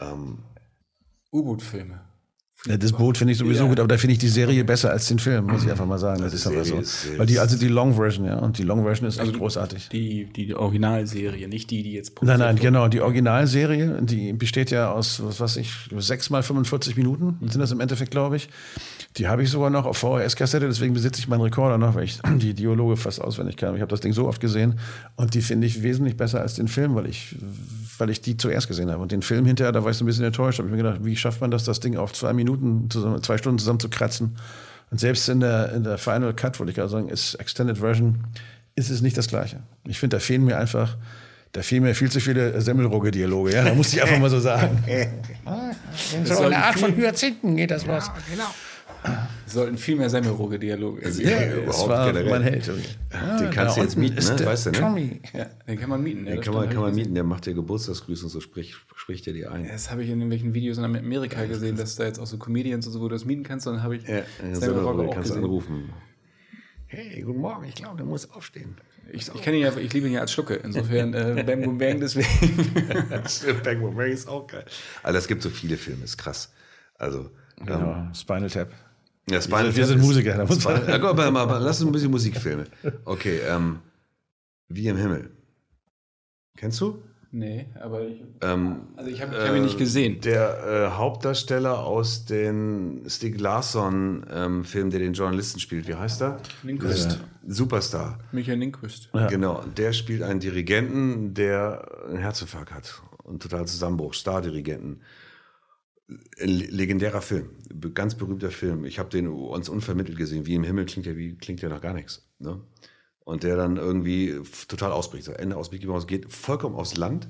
Ähm, U-Boot-Filme. Ja, das Boot finde ich sowieso Ja. gut, aber da finde ich die Serie besser als den Film, muss ich einfach mal sagen. Das Also ist Serie so. ist- Weil die, also die Long Version, ja, und die Long Version ist echt großartig. Die, die Originalserie, nicht die, die jetzt Nein, nein, produziert genau. Die Originalserie, die besteht ja aus, was weiß ich, sechs mal 45 Minuten, sind das im Endeffekt, glaube ich. Die habe ich sogar noch auf VHS-Kassette, deswegen besitze ich meinen Rekorder noch, weil ich die Dialoge fast auswendig kann. Ich habe das Ding so oft gesehen und die finde ich wesentlich besser als den Film, weil ich, weil ich die zuerst gesehen habe. Und den Film hinterher, da war ich so ein bisschen enttäuscht. habe ich mir gedacht, wie schafft man das, das Ding auf zwei Minuten, zusammen, zwei Stunden zusammen zu kratzen? Und selbst in der, in der Final Cut, wollte ich gerade sagen, ist Extended Version, ist es nicht das Gleiche. Ich finde, da fehlen mir einfach, da fehlen mir viel zu viele Semmelrogge-Dialoge. Ja, da muss ich einfach mal so sagen. so eine Art von Hyazinthen geht das los. Es sollten viel mehr Semmelroge-Dialoge Also, geben. ja, überhaupt war generell. mein Held. irgendwie. den kannst du jetzt mieten, ne? Weißt du, ne? Tommy. Ja, den kann man mieten. Den kann man, kann man mieten, der macht dir Geburtstagsgrüße und so spricht, spricht er dir ein. Das habe ich in irgendwelchen Videos in Amerika gesehen, dass da jetzt auch so Comedians und so, wo du das mieten kannst. Und dann habe ich Ja, so, auch kannst gesehen. anrufen. Hey, guten Morgen, ich glaube, du musst aufstehen. Ich, ich kenne ihn ja, ich liebe ihn ja als Schlucke. Insofern äh, Bam Boom Bang deswegen. Bang Boom Bang ist auch geil. Also es gibt so viele Filme, ist krass. Also, ähm, Genau. Spinal Tap. Ja, Spinal wir sind ist- Musiker, da muss man- Spinal- Ja, komm, aber, aber, aber lass uns ein bisschen Musikfilme. Okay, ähm, Wie im Himmel. Kennst du? Nee, aber ich, Ähm, also ich habe ich hab ihn nicht gesehen. Der äh, Hauptdarsteller aus den Stieg Larsson-Film, der den Journalisten spielt, wie heißt er? Lindqvist. Superstar. Michael Lindqvist. Genau, der spielt einen Dirigenten, der einen Herzinfarkt hat und total Zusammenbruch, Stardirigenten. Le- legendärer Film, ganz berühmter Film. Ich habe den uns unvermittelt gesehen. Wie im Himmel klingt ja wie klingt ja noch gar nichts. Ne? Und der dann irgendwie total ausbricht. So, Ende aus Mickey Mouse geht vollkommen aufs Land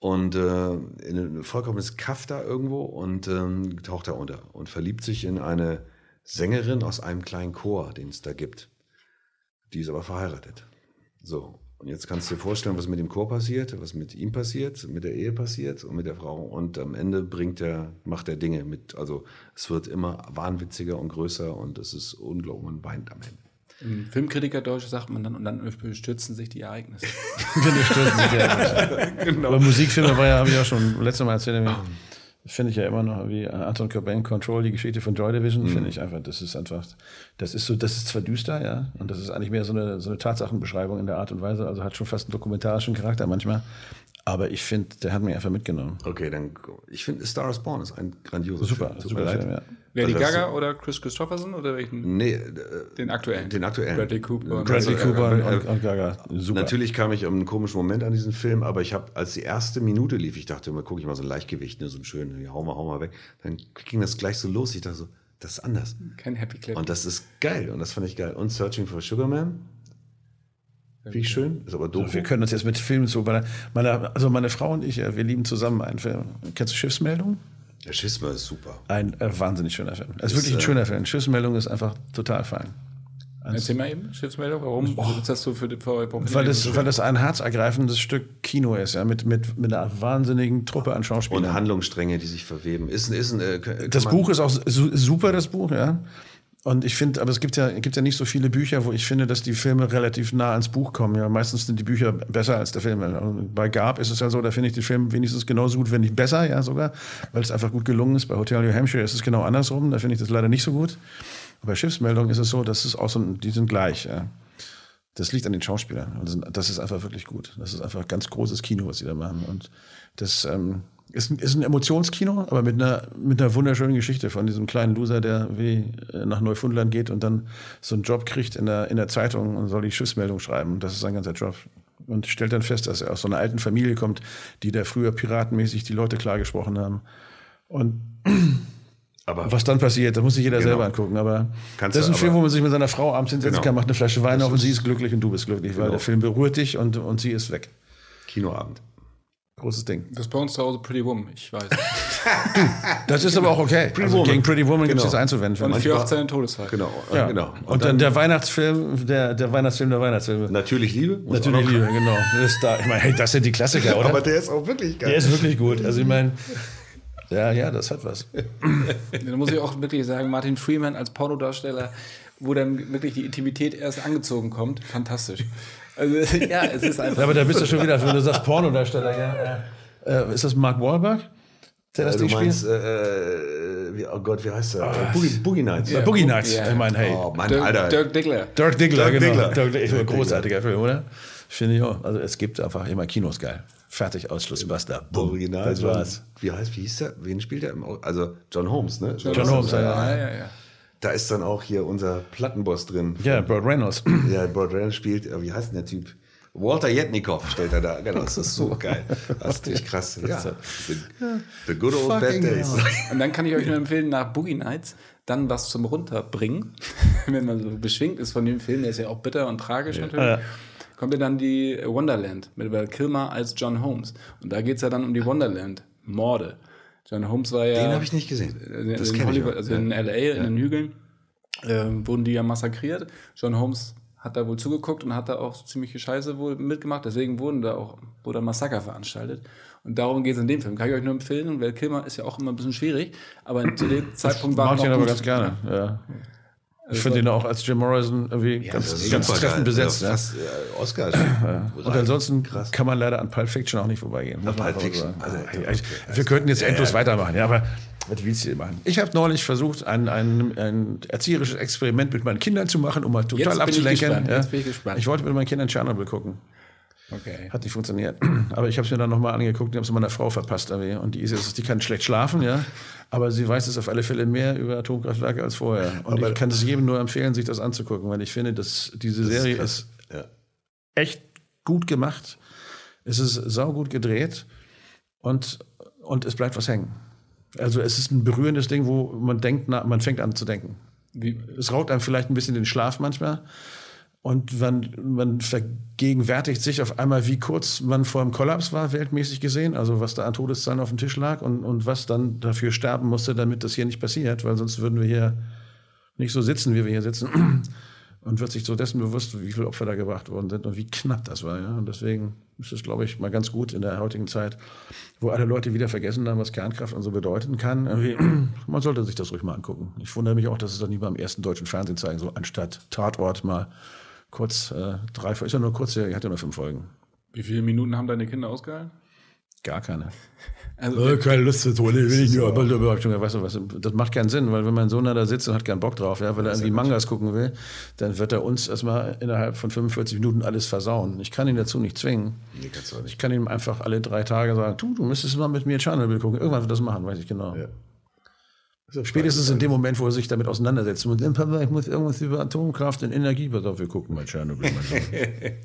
und äh, in ein vollkommenes Kaff da irgendwo und ähm, taucht da unter und verliebt sich in eine Sängerin aus einem kleinen Chor, den es da gibt. Die ist aber verheiratet. So, und jetzt kannst du dir vorstellen, was mit dem Chor passiert, was mit ihm passiert, mit der Ehe passiert und mit der Frau. Und am Ende bringt er, macht er Dinge mit. Also es wird immer wahnwitziger und größer und es ist unglaublich und weint am Ende. Im Filmkritikerdeutsch sagt man dann, und dann stürzen sich die Ereignisse. genau. Aber Musikfilme war ja, habe ich ja schon letztes Mal erzählt, finde ich ja immer noch wie Anton Cobain Control, die Geschichte von Joy Division, finde ich einfach, das ist einfach, das ist so, das ist zwar düster, ja, und das ist eigentlich mehr so eine, so eine Tatsachenbeschreibung in der Art und Weise, also hat schon fast einen dokumentarischen Charakter manchmal, aber ich finde, der hat mich einfach mitgenommen. Okay, dann, ich finde, Star is Born ist ein grandioser Super, Film. Tut super mir leid. Film, ja. Lady Also Gaga oder Chris Christopherson oder welchen? Nee, äh, Den aktuellen. den aktuellen. Bradley Cooper. und- Bradley Also, Cooper äh, und, äh, und Gaga, super. Natürlich kam ich um einen komischen Moment an diesen Film, aber ich habe, als die erste Minute lief, ich dachte immer, gucke ich mal so ein Leichtgewicht, ne, so ein schön, ja, hau mal, hau mal weg. Dann ging das gleich so los. Ich dachte so, das ist anders. Kein Happy Clip. Und das ist geil. Und das fand ich geil. Und Searching for Sugar Man. Finde ich schön. Ist aber doof. Wir können uns jetzt mit Filmen so, meine, meine, also meine Frau und ich, ja, wir lieben zusammen einen Film. Kennst du Schiffsmeldung? Der Schisma ist super. Ein äh, wahnsinnig schöner Film. Es ist Ist, wirklich ein äh, schöner Film. Schiffsmeldung ist einfach total fein. Erzähl mal eben, Schiffsmeldung, warum ist das so für die für, Weil das, weil das ein herzergreifendes Stück Kino ist, ja, mit, mit, mit einer wahnsinnigen Truppe an Schauspielern. Und Handlungsstränge, die sich verweben. Ist, ist ein, äh, das Buch ist auch su super, das Buch, ja. Und ich finde, aber es gibt ja, gibt ja nicht so viele Bücher, wo ich finde, dass die Filme relativ nah ans Buch kommen. Ja, meistens sind die Bücher besser als der Film. Und bei Gab ist es ja so, da finde ich den Film wenigstens genauso gut, wenn nicht besser, ja sogar, weil es einfach gut gelungen ist. Bei Hotel New Hampshire ist es genau andersrum. Da finde ich das leider nicht so gut. Aber bei Schiffsmeldung ist es so, dass es auch so, die sind gleich. Ja. Das liegt an den Schauspielern. Also das ist einfach wirklich gut. Das ist einfach ganz großes Kino, was sie da machen. Und das ähm, ist, ein- ist ein Emotionskino, aber mit einer, mit einer wunderschönen Geschichte von diesem kleinen Loser, der wie äh, nach Neufundland geht und dann so einen Job kriegt in der, in der Zeitung und soll die Schiffsmeldung schreiben. Das ist sein ganzer Job. Und stellt dann fest, dass er aus so einer alten Familie kommt, die da früher piratenmäßig die Leute klargesprochen haben. Und Aber was dann passiert, das muss sich jeder Genau. selber angucken. Aber Kannst das ist ein Film, wo man sich mit seiner Frau abends hinsetzen Genau. kann, macht eine Flasche Wein auf und sie ist glücklich und du bist glücklich, weil Genau. der Film berührt dich und, und sie ist weg. Kinoabend. Großes Ding. Das ist bei uns zu Hause Pretty Woman, ich weiß. Das ist aber auch okay. also Woman. gegen Pretty Woman gibt es Genau. nichts einzuwenden. Und ich. 418 Todesfall. Genau. Ja. genau. Und, dann der Weihnachtsfilm, der, der Weihnachtsfilm der Weihnachtsfilme. natürlich Liebe. Natürlich Liebe, genau. Das ist da. Ich meine, hey, das sind die Klassiker, oder? Aber der ist auch wirklich geil. der ist wirklich gut. Also ich meine, ja, ja, das hat was. Da muss ich auch wirklich sagen, Martin Freeman als Pornodarsteller, wo dann wirklich die Intimität erst angezogen kommt, fantastisch. Also ja, es ist einfach. Ja, aber da bist du schon wieder, wenn du sagst Pornodarsteller, ja. Äh, äh, ist das Mark Wahlberg? Der das Äh, du Ding meinst, spielt? äh, äh, wie, oh Gott, wie heißt der? Äh, Boogie, Boogie Nights. Äh, Boogie Nights. Ja. Ich meine, hey. Oh Mann, Dirk, Alter. Dirk Diggler. Dirk Diggler, Dirk genau. Diggler. Dirk Diggler. Großartiger Film, oder? Finde ich auch. Also es gibt einfach immer Kinos geil. Fertig, Ausschluss, basta. Boom. Original. Das war's. Wie heißt, wie hieß der? Wen spielt er? Also John Holmes, ne? John Holmes, ja, ja. Ja, ja, ja. Da ist dann auch hier unser Plattenboss drin. Ja, Burt Reynolds. Ja, Brad Reynolds spielt, äh, wie heißt denn der Typ? Walter Jetnikoff stellt er da. Genau, das ist so geil. Das ist echt krass. Ja. The, the good old bad days. Und dann kann ich euch nur empfehlen, nach Boogie Nights dann was zum Runterbringen, wenn man so beschwingt ist von dem Film, der ist ja auch bitter und tragisch natürlich. Ja. Kommt ja dann die Wonderland mit Val Kilmer als John Holmes. Und da geht es ja dann um die Wonderland-Morde. John Holmes war ja. Den habe ich nicht gesehen. in, Das in kenn ich Hollywood, also in LA, in den Hügeln, äh, wurden die ja massakriert. John Holmes hat da wohl zugeguckt und hat da auch ziemliche Scheiße wohl mitgemacht. Deswegen wurden da auch wurde ein Massaker veranstaltet. Und darum geht es in dem Film. Kann ich euch nur empfehlen. Und Val Kilmer ist ja auch immer ein bisschen schwierig. Aber zu dem Zeitpunkt war Mag er ich ihn aber ganz gerne. Ja. Ich finde ihn auch als Jim Morrison irgendwie ganz, Das ist ganz supergeil. treffend besetzt. Ja, Ja, fast, äh, Oscar. Und ansonsten kann man leider an Pulp Fiction auch nicht vorbeigehen. man Pulp Fiction, also, Ja, ich, wir könnten jetzt endlos weitermachen, ja, aber was willst du machen? Ich habe neulich versucht, ein, ein, ein erzieherisches Experiment mit meinen Kindern zu machen, um mal total Jetzt bin ich abzulenken. gespannt, ja. jetzt bin ich gespannt. ich wollte mit meinen Kindern Tschernobyl gucken. Okay. Hat nicht funktioniert. Aber ich habe es mir dann nochmal angeguckt und habe es meiner Frau verpasst. Und die ist jetzt, die kann schlecht schlafen, ja. Aber sie weiß es auf alle Fälle mehr über Atomkraftwerke als vorher. Und ich kann es jedem nur empfehlen, sich das anzugucken, weil ich finde, dass diese Serie ist, Ja. echt gut gemacht. Es ist saugut gedreht und, und es bleibt was hängen. Also es ist ein berührendes Ding, wo man denkt, man fängt an zu denken. Wie, Es raubt einem vielleicht ein bisschen den Schlaf manchmal. Und man, man vergegenwärtigt sich auf einmal, wie kurz man vor dem Kollaps war, weltmäßig gesehen. Also was da an Todeszahlen auf dem Tisch lag und, und was dann dafür sterben musste, damit das hier nicht passiert. Weil sonst würden wir hier nicht so sitzen, wie wir hier sitzen. Und wird sich so dessen bewusst, wie viele Opfer da gebracht worden sind und wie knapp das war. Ja? Und deswegen ist es, glaube ich, mal ganz gut in der heutigen Zeit, wo alle Leute wieder vergessen haben, was Kernkraft und so bedeuten kann. Man sollte sich das ruhig mal angucken. Ich wundere mich auch, dass es das nie beim ersten deutschen Fernsehen zeigen, so anstatt Tatort mal kurz äh, drei, ist ja nur kurz, die hat ja nur fünf Folgen. wie viele Minuten haben deine Kinder ausgehalten? Gar keine. Also, keine Lust zu tun, will ich nur. Weißt du, was, das macht keinen Sinn, weil wenn mein Sohn da sitzt und hat keinen Bock drauf, ja, weil er irgendwie Mangas gucken will, dann wird er uns erstmal innerhalb von 45 Minuten alles versauen. Ich kann ihn dazu nicht zwingen. Nee, kannst du nicht. Ich kann ihm einfach alle drei Tage sagen, du, du müsstest mal mit mir Chernobyl gucken. Irgendwann wird er das machen, weiß ich genau. Ja. Spätestens in dem Moment, wo er sich damit auseinandersetzt. Und dann, Papa, ich muss irgendwas über Atomkraft und Energie, pass auf, wir gucken mal Tschernobyl.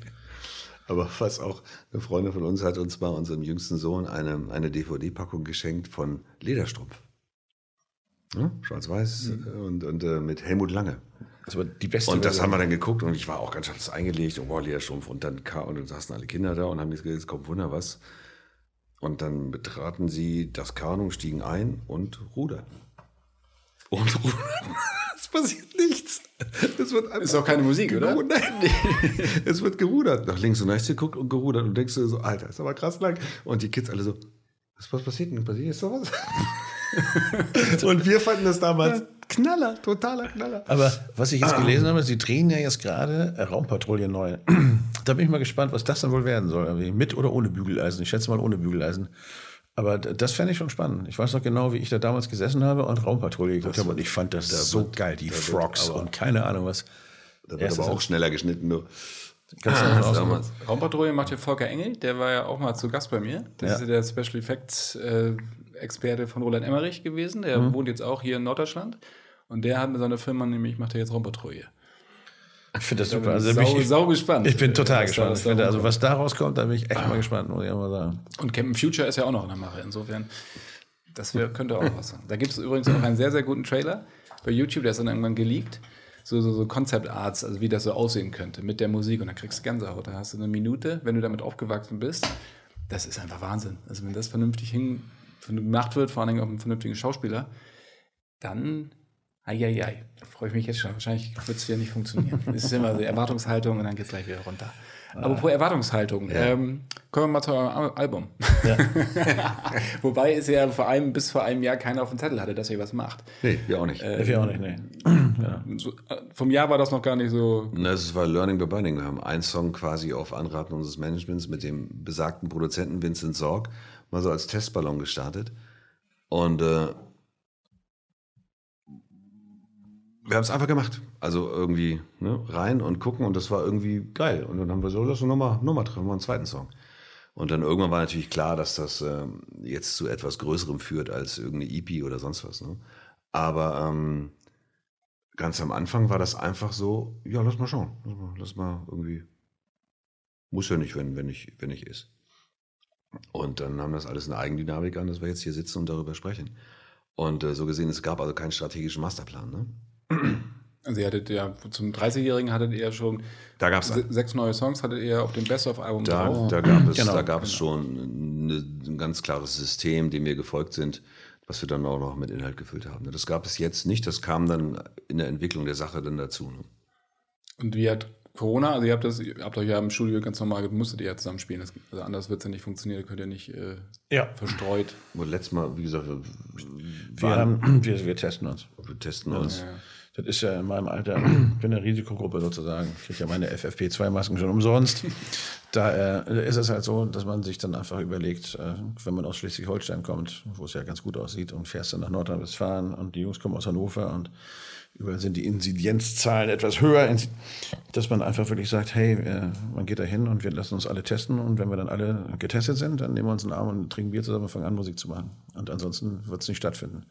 Aber was auch, eine Freundin von uns hat uns bei unserem jüngsten Sohn eine, eine DVD-Packung geschenkt von Lederstrumpf. Ja, Schwarz-Weiß und, und äh, mit Helmut Lange. Das war die beste Und das Version. haben wir dann geguckt und ich war auch ganz schön eingelegt und boah, Lederstrumpf. Und dann und dann saßen alle Kinder da und haben gesagt, jetzt kommt Wunder was. Und dann betraten sie das Kanu, stiegen ein und rudern. Und es passiert nichts. Es wird Ist auch keine Musik, oder? Nein. es wird gerudert. Nach links und rechts geguckt und gerudert. Und denkst du so, Alter, ist aber krass lang. Und die Kids alle so, was, was passiert denn? Passiert jetzt sowas? und wir fanden das damals Knaller, totaler Knaller. Aber was ich jetzt gelesen habe, sie drehen ja jetzt gerade äh, Raumpatrouille neu. da bin ich mal gespannt, was das dann wohl werden soll. Mit oder ohne Bügeleisen. Ich schätze mal ohne Bügeleisen. Aber das fände ich schon spannend. Ich weiß noch genau, wie ich da damals gesessen habe und Raumpatrouille geguckt habe. Und ich fand das so geil, die Frogs und keine Ahnung was. Da wird Erstes aber auch schneller geschnitten. Du. Ganz. Damals. Raumpatrouille macht ja Volker Engel, der war ja auch mal zu Gast bei mir. Das Ja. ist ja der Special Effects äh, Experte von Roland Emmerich gewesen. Der Mhm. wohnt jetzt auch hier in Norddeutschland. Und der hat mit seiner Firma nämlich, macht er jetzt Raumpatrouille. Ich finde das super. Also sau, mich, sau gespannt. ich bin total was da- gespannt. was Ich da finde, also was da rauskommt, da bin ich echt mal gespannt, muss ich auch mal sagen. Und Captain Future ist ja auch noch in der Mache. Insofern, das wär, könnte auch was sein. Da gibt es übrigens auch einen sehr, sehr guten Trailer bei YouTube, der ist dann irgendwann geleakt. So, so, so Concept Arts, also wie das so aussehen könnte mit der Musik. Und dann kriegst du Gänsehaut. Da hast du eine Minute, wenn du damit aufgewachsen bist. Das ist einfach Wahnsinn. Also, wenn das vernünftig hin, gemacht wird, vor allen Dingen auch einem vernünftigen Schauspieler, dann. Eieiei, da freue ich mich jetzt schon. Wahrscheinlich wird es hier nicht funktionieren. Es ist immer so Erwartungshaltung und dann geht es gleich wieder runter. Apropos Erwartungshaltung, ähm, kommen wir mal zu eurem Al- Album. Wobei es ja vor allem bis vor einem Jahr keiner auf dem Zettel hatte, dass ihr was macht. Nee, wir auch nicht. Ich will auch nicht, nee. So, äh, vom Jahr war das noch gar nicht so. Na, Das war Learning by Burning. Wir haben einen Song quasi auf Anraten unseres Managements mit dem besagten Produzenten Vincent Sorg mal so als Testballon gestartet. Und äh, wir haben es einfach gemacht. Also irgendwie ne, rein und gucken und das war irgendwie geil. Und dann haben wir so, lass uns nochmal noch mal treffen, mal einen zweiten Song. Und dann irgendwann war natürlich klar, dass das ähm, jetzt zu etwas Größerem führt als irgendeine EP oder sonst was. Ne? Aber ähm, ganz am Anfang war das einfach so, ja, lass mal schauen. Lass mal, lass mal irgendwie. Muss ja nicht, wenn, wenn ich, wenn ich ist. Und dann nahm das alles eine Eigendynamik an, dass wir jetzt hier sitzen und darüber sprechen. Und äh, so gesehen, es gab also keinen strategischen Masterplan. Ne? Also ihr hattet ja zum 30-Jährigen hattet ihr schon Da gab es se- sechs neue Songs, hattet ihr auf dem Best-of-Album da, drauf. da gab es, Genau, da gab es schon eine, ein ganz klares System, dem wir gefolgt sind, was wir dann auch noch mit Inhalt gefüllt haben. Das gab es jetzt nicht, das kam dann in der Entwicklung der Sache dann dazu. Ne? Und wie hat Corona, also ihr habt das, ihr habt euch ja im Studio ganz normal, musstet ihr ja zusammenspielen. Das, also anders wird es ja nicht funktionieren, könnt ihr nicht äh, Ja. verstreut. Und letztes Mal, wie gesagt, wir, Wir, haben, wir, wir testen uns. wir testen uns. Das Das ist ja in meinem Alter, ich bin eine Risikogruppe sozusagen. Ich kriege ja meine FFP2-Masken schon umsonst. Da äh, ist es halt so, dass man sich dann einfach überlegt, äh, wenn man aus Schleswig-Holstein kommt, wo es ja ganz gut aussieht, und fährst dann nach Nordrhein-Westfalen und die Jungs kommen aus Hannover und überall sind die Inzidenzzahlen etwas höher, dass man einfach wirklich sagt, hey, äh, man geht da hin und wir lassen uns alle testen und wenn wir dann alle getestet sind, dann nehmen wir uns einen Arm und trinken Bier zusammen und fangen an, Musik zu machen. Und ansonsten wird es nicht stattfinden.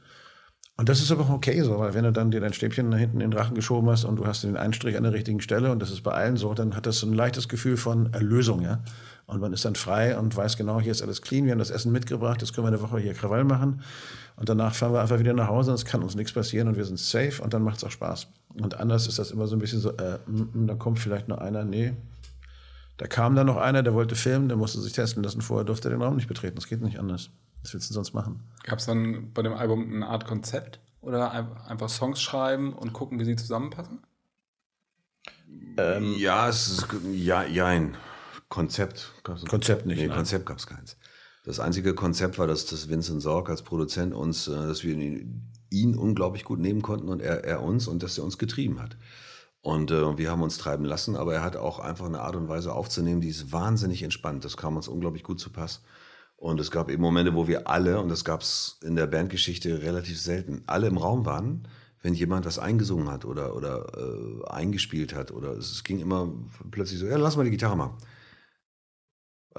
Und das ist aber auch okay so, weil wenn du dann dir dein Stäbchen hinten in den Rachen geschoben hast und du hast den Einstrich an der richtigen Stelle und das ist bei allen so, dann hat das so ein leichtes Gefühl von Erlösung, ja. Und man ist dann frei und weiß genau, hier ist alles clean, wir haben das Essen mitgebracht, jetzt können wir eine Woche hier Krawall machen. Und danach fahren wir einfach wieder nach Hause und es kann uns nichts passieren und wir sind safe und dann macht es auch Spaß. Und anders ist das immer so ein bisschen so, äh, da kommt vielleicht noch einer, nee. Da kam dann noch einer, der wollte filmen, der musste sich testen lassen, vorher durfte er den Raum nicht betreten. Das geht nicht anders. Was willst du sonst machen? Gab es dann bei dem Album eine Art Konzept? Oder einfach Songs schreiben und gucken, wie sie zusammenpassen? Ähm, ja, es ist, ja, jein. Konzept. Konzept nicht. Nee, nein. Konzept gab es keins. Das einzige Konzept war, dass das Vincent Sorg als Produzent uns, äh, dass wir ihn, ihn unglaublich gut nehmen konnten und er, er uns und dass er uns getrieben hat. Und äh, wir haben uns treiben lassen, aber er hat auch einfach eine Art und Weise aufzunehmen, die ist wahnsinnig entspannt. Das kam uns unglaublich gut zu Pass. Und es gab eben Momente, wo wir alle, und das gab es in der Bandgeschichte relativ selten, alle im Raum waren, wenn jemand was eingesungen hat oder, oder äh, eingespielt hat. Oder es, es, ging immer plötzlich so, ja, lass mal die Gitarre mal.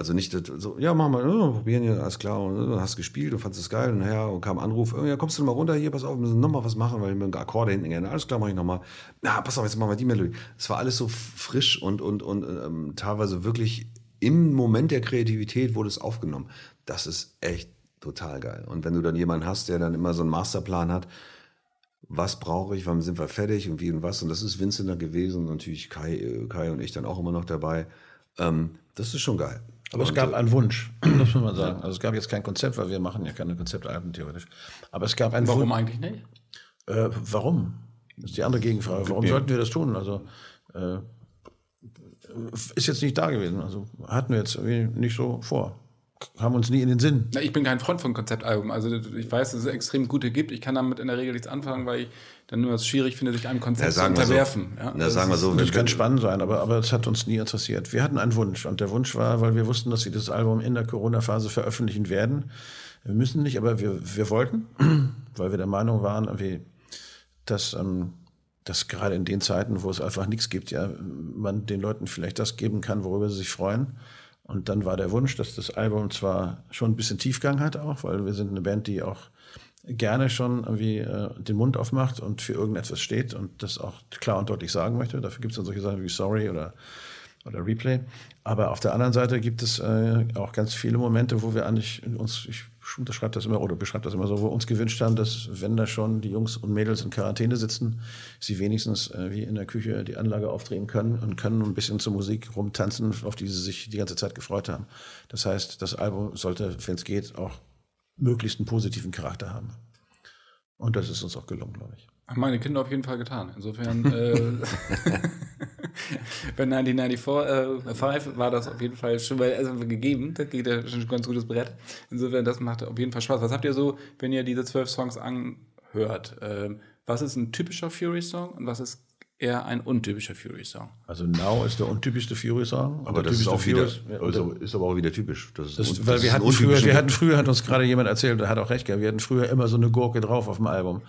Also nicht so, ja, mach mal, oh, probieren hier, alles klar. Und dann hast gespielt und fandest es geil. Und nachher und kam Anruf, oh, ja, kommst du mal runter hier, pass auf, wir müssen nochmal was machen, weil wir einen Akkorde hinten gerne. Alles klar, mach ich nochmal. Na, pass auf, jetzt machen wir die Melodie. Es war alles so frisch und, und, und ähm, teilweise wirklich im Moment der Kreativität wurde es aufgenommen. Das ist echt total geil. Und wenn du dann jemanden hast, der dann immer so einen Masterplan hat, was brauche ich, wann sind wir fertig und wie und was. Und das ist Vincent da gewesen und natürlich Kai, äh, Kai und ich dann auch immer noch dabei. Ähm, das ist schon geil. Aber und, es gab äh, einen Wunsch, das muss man sagen. Also es gab jetzt kein Konzept, weil wir machen ja keine Konzeptalben theoretisch. Aber es gab einen Warum Wunsch. eigentlich nicht? Äh, warum? Das ist die andere Gegenfrage. Warum sollten wir das tun? Also äh, ist jetzt nicht da gewesen. Also hatten wir jetzt nicht so vor. Haben uns nie in den Sinn. Na, ich bin kein Freund von Konzeptalben. Also ich weiß, dass es extrem gute gibt. Ich kann damit in der Regel nichts anfangen, weil ich dann nur es schwierig finde, sich einem Konzept ja, zu unterwerfen. So. Ja, sagen wir so. Das kann spannend sein, aber, aber es hat uns nie interessiert. Wir hatten einen Wunsch und der Wunsch war, weil wir wussten, dass sie das Album in der Corona-Phase veröffentlichen werden. Wir müssen nicht, aber wir, wir wollten, weil wir der Meinung waren, dass ähm, dass gerade in den Zeiten, wo es einfach nichts gibt, ja, man den Leuten vielleicht das geben kann, worüber sie sich freuen. Und dann war der Wunsch, dass das Album zwar schon ein bisschen Tiefgang hat auch, weil wir sind eine Band, die auch gerne schon irgendwie äh, den Mund aufmacht und für irgendetwas steht und das auch klar und deutlich sagen möchte. Dafür gibt es dann solche Sachen wie Sorry oder, oder Replay. Aber auf der anderen Seite gibt es äh, auch ganz viele Momente, wo wir eigentlich uns, ich unterschreibt das immer oder beschreibt das immer so, wo uns gewünscht haben, dass wenn da schon die Jungs und Mädels in Quarantäne sitzen, sie wenigstens äh, wie in der Küche die Anlage aufdrehen können und können ein bisschen zur Musik rumtanzen, auf die sie sich die ganze Zeit gefreut haben. Das heißt, das Album sollte, wenn es geht, auch möglichst einen positiven Charakter haben. Und das ist uns auch gelungen, glaube ich. Haben meine Kinder auf jeden Fall getan. Insofern, äh, bei 1994 äh, war das auf jeden Fall schon mal also gegeben. Das geht ja schon ein ganz gutes Brett. Insofern, das macht auf jeden Fall Spaß. Was habt ihr so, wenn ihr diese zwölf Songs anhört? Äh, was ist ein typischer Fury-Song und was ist eher ein untypischer Fury-Song. Also Now ist der untypischste Fury-Song. Aber das ist auch wieder, also ist aber auch wieder typisch. Das ist, das, weil wir hatten früher, wir hatten früher, hat uns gerade jemand erzählt, der hat auch recht gehabt, wir hatten früher immer so eine Gurke drauf auf dem Album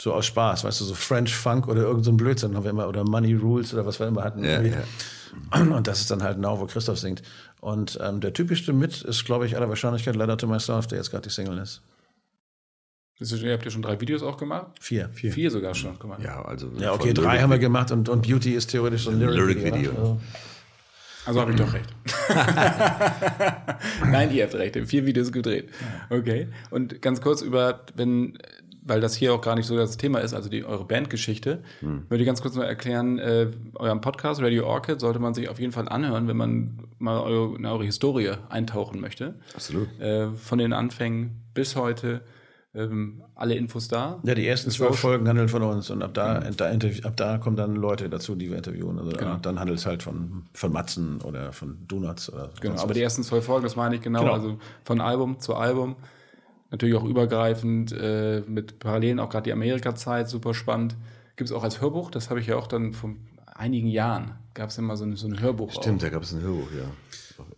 so aus Spaß, weißt du, so French Funk oder irgendein so Blödsinn haben wir immer, oder Money Rules oder was wir immer hatten. Ja, ja. Und das ist dann halt genau, wo Christoph singt. Und ähm, der typischste mit ist, glaube ich, aller Wahrscheinlichkeit Letter to Myself, der jetzt gerade die Single ist. ist. Ihr habt ja schon drei Videos auch gemacht? Vier. Vier, Vier sogar schon gemacht. Ja, also. Ja, okay, drei Lyric haben wir gemacht und, und Beauty ist theoretisch so ein Lyric-Video. Lyric also, also habe ich doch recht. Nein, ihr habt recht. Vier Videos gedreht. Okay. Und ganz kurz über, wenn weil das hier auch gar nicht so das Thema ist, also die, eure Bandgeschichte, hm. würde ich ganz kurz noch erklären, äh, euren Podcast Radio Orchid sollte man sich auf jeden Fall anhören, wenn man mal eure, in eure Historie eintauchen möchte. Absolut. Äh, von den Anfängen bis heute. Ähm, alle Infos da. Ja, die ersten zwölf Folgen handeln von uns und ab da, mhm. da, ab da kommen dann Leute dazu, die wir interviewen. Also genau. dann handelt es halt von, von Matzen oder von Donuts oder Genau, aber was. die ersten zwölf Folgen, das meine ich genau, genau. also von Album zu Album natürlich auch übergreifend äh, mit Parallelen, auch gerade die Amerika-Zeit, super spannend. Gibt es auch als Hörbuch, das habe ich ja auch dann vor einigen Jahren, gab es immer so ein, so ein Hörbuch. Stimmt, auch. da gab es ein Hörbuch, ja.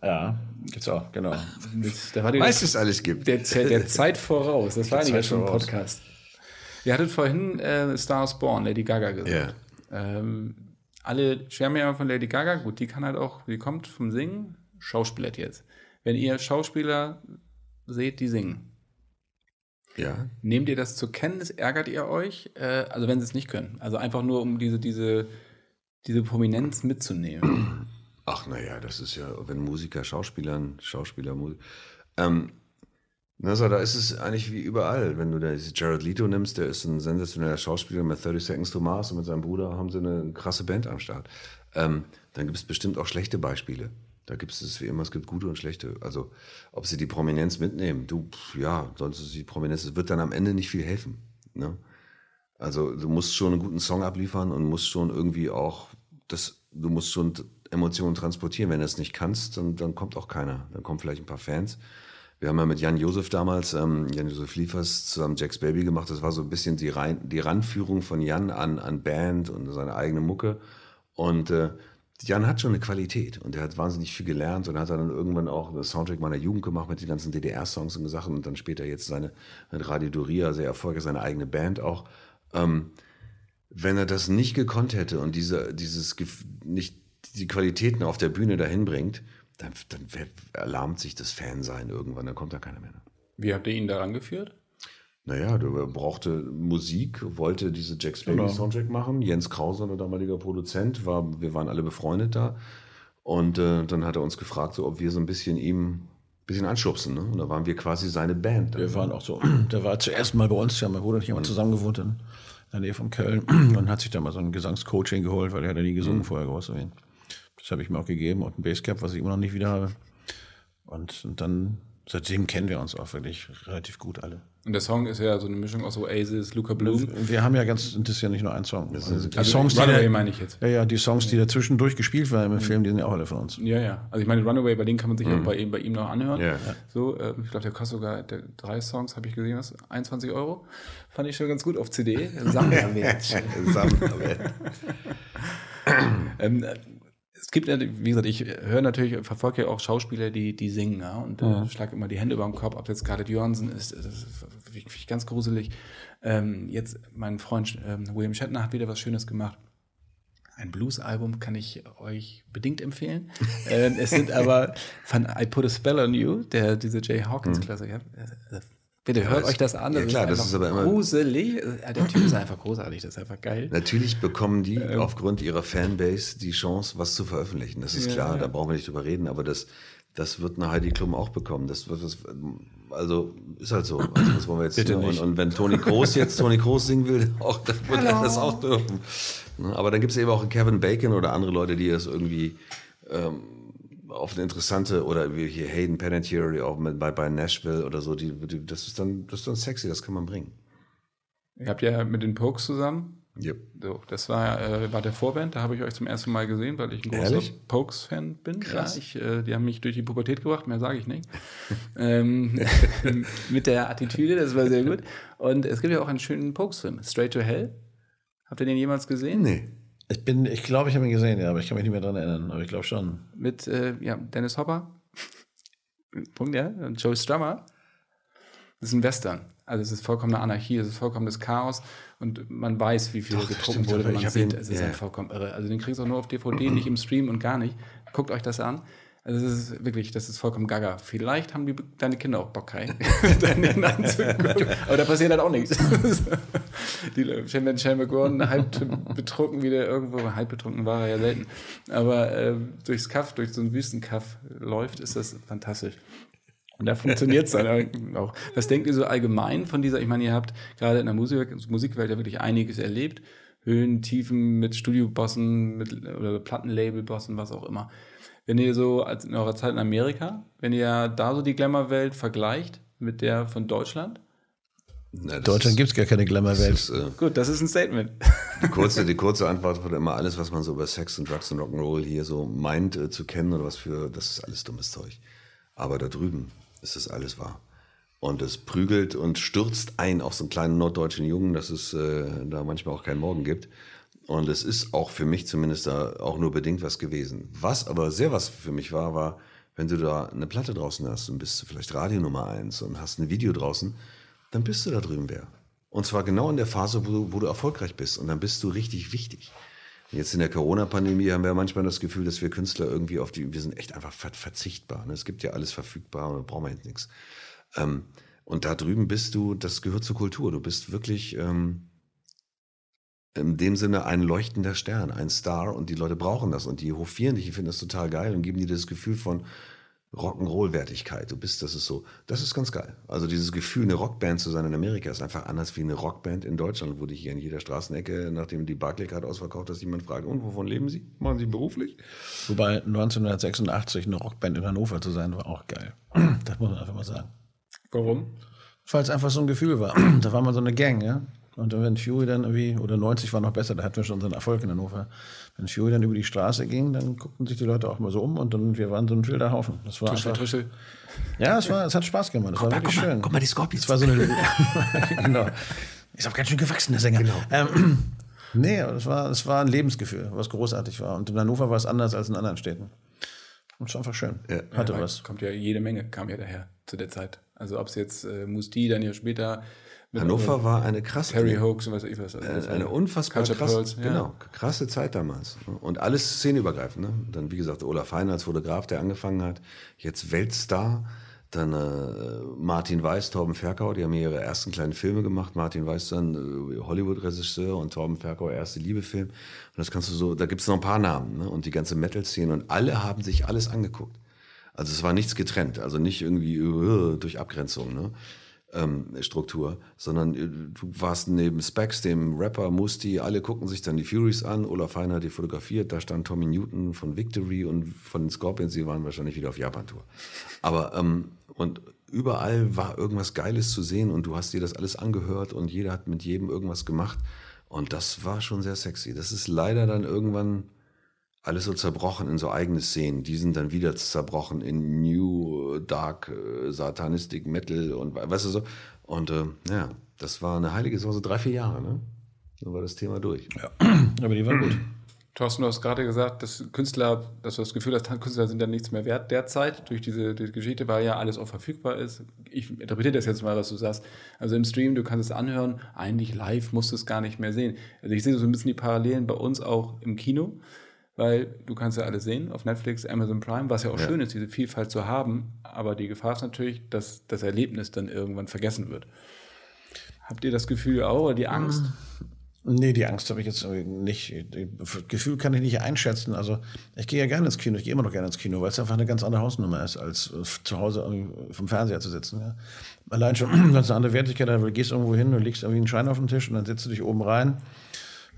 Ja, gibt's auch, genau. Da war du, es alles gibt. der, der Zeit voraus. Das war eigentlich Zeit schon ein. Podcast. Ihr hattet vorhin äh, Stars Born, Lady Gaga gesagt. Ja. Ähm, alle schwärmen ja von Lady Gaga. Gut, die kann halt auch, die kommt vom Singen, Schauspieler jetzt. Wenn ihr Schauspieler seht, die singen, Ja. nehmt ihr das zur Kenntnis, ärgert ihr euch? Äh, also wenn sie es nicht können. Also einfach nur, um diese, diese, diese Prominenz mitzunehmen. Ach, naja, das ist ja, wenn Musiker Schauspielern, Schauspieler, Musik. Ähm, na so, da ist es eigentlich wie überall. Wenn du da Jared Leto nimmst, der ist ein sensationeller Schauspieler mit 30 Seconds to Mars und mit seinem Bruder haben sie eine krasse Band am Start. Ähm, dann gibt es bestimmt auch schlechte Beispiele. Da gibt es wie immer, es gibt gute und schlechte. Also, ob sie die Prominenz mitnehmen, du, pf, ja, sonst ist die Prominenz, es wird dann am Ende nicht viel helfen. Ne? Also, du musst schon einen guten Song abliefern und musst schon irgendwie auch, das, du musst schon Emotionen transportieren. Wenn du es nicht kannst, dann, dann kommt auch keiner. Dann kommen vielleicht ein paar Fans. Wir haben ja mit Jan Josef damals, ähm, Jan Josef Liefers, zusammen Jack's Baby gemacht. Das war so ein bisschen die, Rein, die Ranführung von Jan an, an Band und seine eigene Mucke. Und äh, Jan hat schon eine Qualität und er hat wahnsinnig viel gelernt und hat dann irgendwann auch einen Soundtrack meiner Jugend gemacht mit den ganzen DDR-Songs und Sachen und dann später jetzt seine Radio Doria sehr erfolgreich, seine eigene Band auch. Ähm, wenn er das nicht gekonnt hätte und diese, dieses nicht die Qualitäten auf der Bühne dahin bringt, dann, dann erlahmt sich das Fansein irgendwann, dann kommt da keiner mehr. Wie habt ihr ihn daran geführt? Naja, du brauchte Musik, wollte diese Jack's Baby Genau. Soundtrack machen. Jens Krause, unser damaliger Produzent, war, wir waren alle befreundet da. Und äh, dann hat er uns gefragt, so, ob wir so ein bisschen ihm ein bisschen anschubsen. Ne? Und da waren wir quasi seine Band. Wir waren auch so, der war zuerst mal bei uns, ja, mein Bruder und ich haben mal zusammen gewohnt in der Nähe von Köln und hat sich da mal so ein Gesangscoaching geholt, weil er hat ja nie gesungen vorher, groß. Das habe ich mir auch gegeben und ein Basecap, was ich immer noch nicht wieder habe. Und, und dann, seitdem kennen wir uns auch wirklich relativ gut alle. Und der Song ist ja so eine Mischung aus Oasis, Luca Bloom. Wir haben ja ganz, das ist ja nicht nur ein Song. Also die Also Songs, die Runaway da, meine ich jetzt. ja, ja, die Songs, die dazwischendurch gespielt werden im Film, die sind ja auch alle von uns. Ja, ja. Also ich meine, Runaway, bei denen kann man sich auch bei ihm, bei ihm noch anhören. Ja. So, äh, ich glaube, der kostet sogar der, drei Songs, habe ich gesehen, was? 21 Euro. Fand ich schon ganz gut auf CD. Sammlerwert. Sammlerwert. ähm, äh, es gibt, ja, wie gesagt, ich höre natürlich, verfolge ja auch Schauspieler, die, die singen, ja, und äh, schlage immer die Hände über den Kopf, ob jetzt Scarlett Johansson ist, das ist wirklich ganz gruselig. Ähm, jetzt, mein Freund ähm, William Shatner hat wieder was Schönes gemacht. Ein Blues-Album kann ich euch bedingt empfehlen. ähm, es sind aber von I Put a Spell on You, der, diese Jay Hawkins-Klassiker. Äh, Bitte hört das- euch das an. ja, klar, das einfach ist aber immer- gruselig. Der Typ ist einfach großartig, das ist einfach geil. Natürlich bekommen die Ähm. aufgrund ihrer Fanbase die Chance, was zu veröffentlichen. Das ist Ja, klar, ja. da brauchen wir nicht drüber reden, aber das, das wird eine Heidi Klum auch bekommen. Das wird das, also ist halt so. Also das wollen wir jetzt Bitte und, nicht. und wenn Toni Kroos jetzt Toni Kroos singen will, auch, dann wird er das auch dürfen. Ne, Aber dann gibt es eben auch Kevin Bacon oder andere Leute, die das irgendwie ähm, auf eine interessante oder wie hier Hayden Panettiere auch mit, bei, bei Nashville oder so, die, die, das ist dann das ist dann sexy, das kann man bringen. Ihr habt ja mit den Pokes zusammen Yep. So, das war, äh, war der Vorband, da habe ich euch zum ersten Mal gesehen, weil ich ein großer? Pokes-Fan bin. Krass. Ja, ich, äh, die haben mich durch die Pubertät gebracht, mehr sage ich nicht. ähm, mit der Attitüde, das war sehr gut. Und es gibt ja auch einen schönen Pokes-Film, Straight to Hell. Habt ihr den jemals gesehen? Nee. Ich bin, ich glaube, ich habe ihn gesehen, ja, aber ich kann mich nicht mehr dran erinnern, aber ich glaube schon. Mit äh, ja, Dennis Hopper. Punkt, ja. Und Joe Strummer. Das ist ein Western. Also es ist vollkommene Anarchie, es ist vollkommenes Chaos und man weiß, wie viel Doch, getrunken wurde, wenn man sieht. ihn- Es ist ja. halt vollkommen irre. Also den kriegst du auch nur auf DVD, nicht im Stream und gar nicht. Guckt euch das an. Also es ist wirklich, das ist vollkommen gaga. Vielleicht haben die, deine Kinder auch Bock, Kai, dann den anzugucken. Aber da passiert halt auch nichts. die, wenn Shane McGowan halb betrunken wieder irgendwo, halb betrunken war er ja selten, aber äh, durchs Kaff, durch so einen Wüstenkaff läuft, ist das fantastisch. Und da funktioniert es dann auch. Was denkt ihr so allgemein von dieser, ich meine, ihr habt gerade in der Musik, Musikwelt ja wirklich einiges erlebt. Höhen, Tiefen mit Studiobossen, mit oder Plattenlabelbossen, was auch immer. Wenn ihr so als in eurer Zeit in Amerika, wenn ihr da so die Glamour-Welt vergleicht mit der von Deutschland, Na, Deutschland gibt es gar keine Glamour-Welt. äh, gut, das ist ein Statement. Die kurze, die kurze Antwort wird immer alles, was man so über Sex und Drugs und Rock'n'Roll hier so meint äh, zu kennen oder was für, das ist alles dummes Zeug. Aber da drüben ist das alles wahr. Und es prügelt und stürzt ein auf so einen kleinen norddeutschen Jungen, dass es äh, da manchmal auch keinen Morgen gibt. Und es ist auch für mich zumindest da auch nur bedingt was gewesen. Was aber sehr was für mich war, war, wenn du da eine Platte draußen hast und bist vielleicht Radio Nummer eins und hast ein Video draußen, dann bist du da drüben wer. Und zwar genau in der Phase, wo du, wo du erfolgreich bist. Und dann bist du richtig wichtig. Jetzt in der Corona-Pandemie haben wir manchmal das Gefühl, dass wir Künstler irgendwie auf die, wir sind echt einfach verzichtbar. Ne? Es gibt ja alles verfügbar und da brauchen wir jetzt nichts. Ähm, und da drüben bist du, das gehört zur Kultur. Du bist wirklich ähm, in dem Sinne ein leuchtender Stern, ein Star und die Leute brauchen das und die hofieren dich, die finden das total geil und geben dir das Gefühl von Rock'n'Roll-Wertigkeit. Du bist, das ist so, das ist ganz geil. Also dieses Gefühl, eine Rockband zu sein in Amerika ist einfach anders wie eine Rockband in Deutschland, wo dich hier in jeder Straßenecke, nachdem die Barclaycard ausverkauft ist, jemand fragt, und wovon leben Sie? Machen Sie beruflich? Wobei 1986 eine Rockband in Hannover zu sein, war auch geil. Das muss man einfach mal sagen. Warum? Weil es einfach so ein Gefühl war. Da war man so eine Gang, ja. Und wenn Fury dann irgendwie, oder 90 war noch besser, da hatten wir schon unseren Erfolg in Hannover. Wenn Fury dann über die Straße ging, dann guckten sich die Leute auch mal so um und dann, wir waren so ein wilder Haufen. Das war Tuschel, einfach, Tuschel. ja, es war, es hat Spaß gemacht. Es war wirklich guck mal, schön. guck mal, die Scorpions. Es war so eine, genau. Ist auch ganz schön gewachsen, der Sänger. Genau. Ähm, nee, es war, es war ein Lebensgefühl, was großartig war. Und in Hannover war es anders als in anderen Städten. Und es war einfach schön. Hatte Ja, was. Kommt ja jede Menge, kam ja daher zu der Zeit. Also ob es jetzt äh, Musti dann ja später Hannover war eine krasse Harry Hoax und was weiß ich was. Also eine, unfassbar krasse, Pearls, ja. genau, krasse Zeit damals. Und alles szeneübergreifend. Ne? Dann, wie gesagt, Olaf Hein als Fotograf, der angefangen hat, jetzt Weltstar. Dann äh, Martin Weiß, Torben Ferkau, die haben ihre ersten kleinen Filme gemacht. Martin Weiß dann äh, Hollywood-Regisseur und Torben Ferkau erste Liebefilm. Und das kannst du so, da gibt es noch ein paar Namen. Ne? Und die ganze Metal-Szene. Und alle haben sich alles angeguckt. Also es war nichts getrennt, also nicht irgendwie äh, durch Abgrenzung. Ne? Ähm, Struktur, sondern äh, du warst neben Specs, dem Rapper Musti, alle gucken sich dann die Furies an, Olaf Hein hat die fotografiert, da stand Tommy Newton von Victory und von den Scorpions, die waren wahrscheinlich wieder auf Japan-Tour. Aber, ähm, und überall war irgendwas Geiles zu sehen und du hast dir das alles angehört und jeder hat mit jedem irgendwas gemacht und das war schon sehr sexy. Das ist leider dann irgendwann alles so zerbrochen in so eigene Szenen. Die sind dann wieder zerbrochen in New Dark äh, Satanistic Metal und we- weißt du so. Und äh, ja, das war eine heilige, das war so drei, vier Jahre, ne? Dann war das Thema durch. Aber die waren gut. Thorsten, du hast gerade gesagt, dass Künstler, dass du das Gefühl hast, Künstler sind dann nichts mehr wert derzeit durch diese, diese Geschichte, weil ja alles auch verfügbar ist. Ich interpretiere das jetzt mal, was du sagst. Also im Stream, du kannst es anhören, eigentlich live musst du es gar nicht mehr sehen. Also ich sehe so ein bisschen die Parallelen bei uns auch im Kino, weil du kannst ja alles sehen auf Netflix, Amazon Prime, was ja auch schön ist, diese Vielfalt zu haben. Aber die Gefahr ist natürlich, dass das Erlebnis dann irgendwann vergessen wird. Habt ihr das Gefühl auch oder die Angst? Nee, die Angst habe ich jetzt nicht. Das Gefühl kann ich nicht einschätzen. Also ich gehe ja gerne ins Kino, ich gehe immer noch gerne ins Kino, weil es einfach eine ganz andere Hausnummer ist, als äh, zu Hause vom Fernseher zu sitzen. Ja. Allein schon ganz eine andere Wertigkeit, da du gehst irgendwo hin, du legst irgendwie einen Schein auf den Tisch und dann setzt du dich oben rein.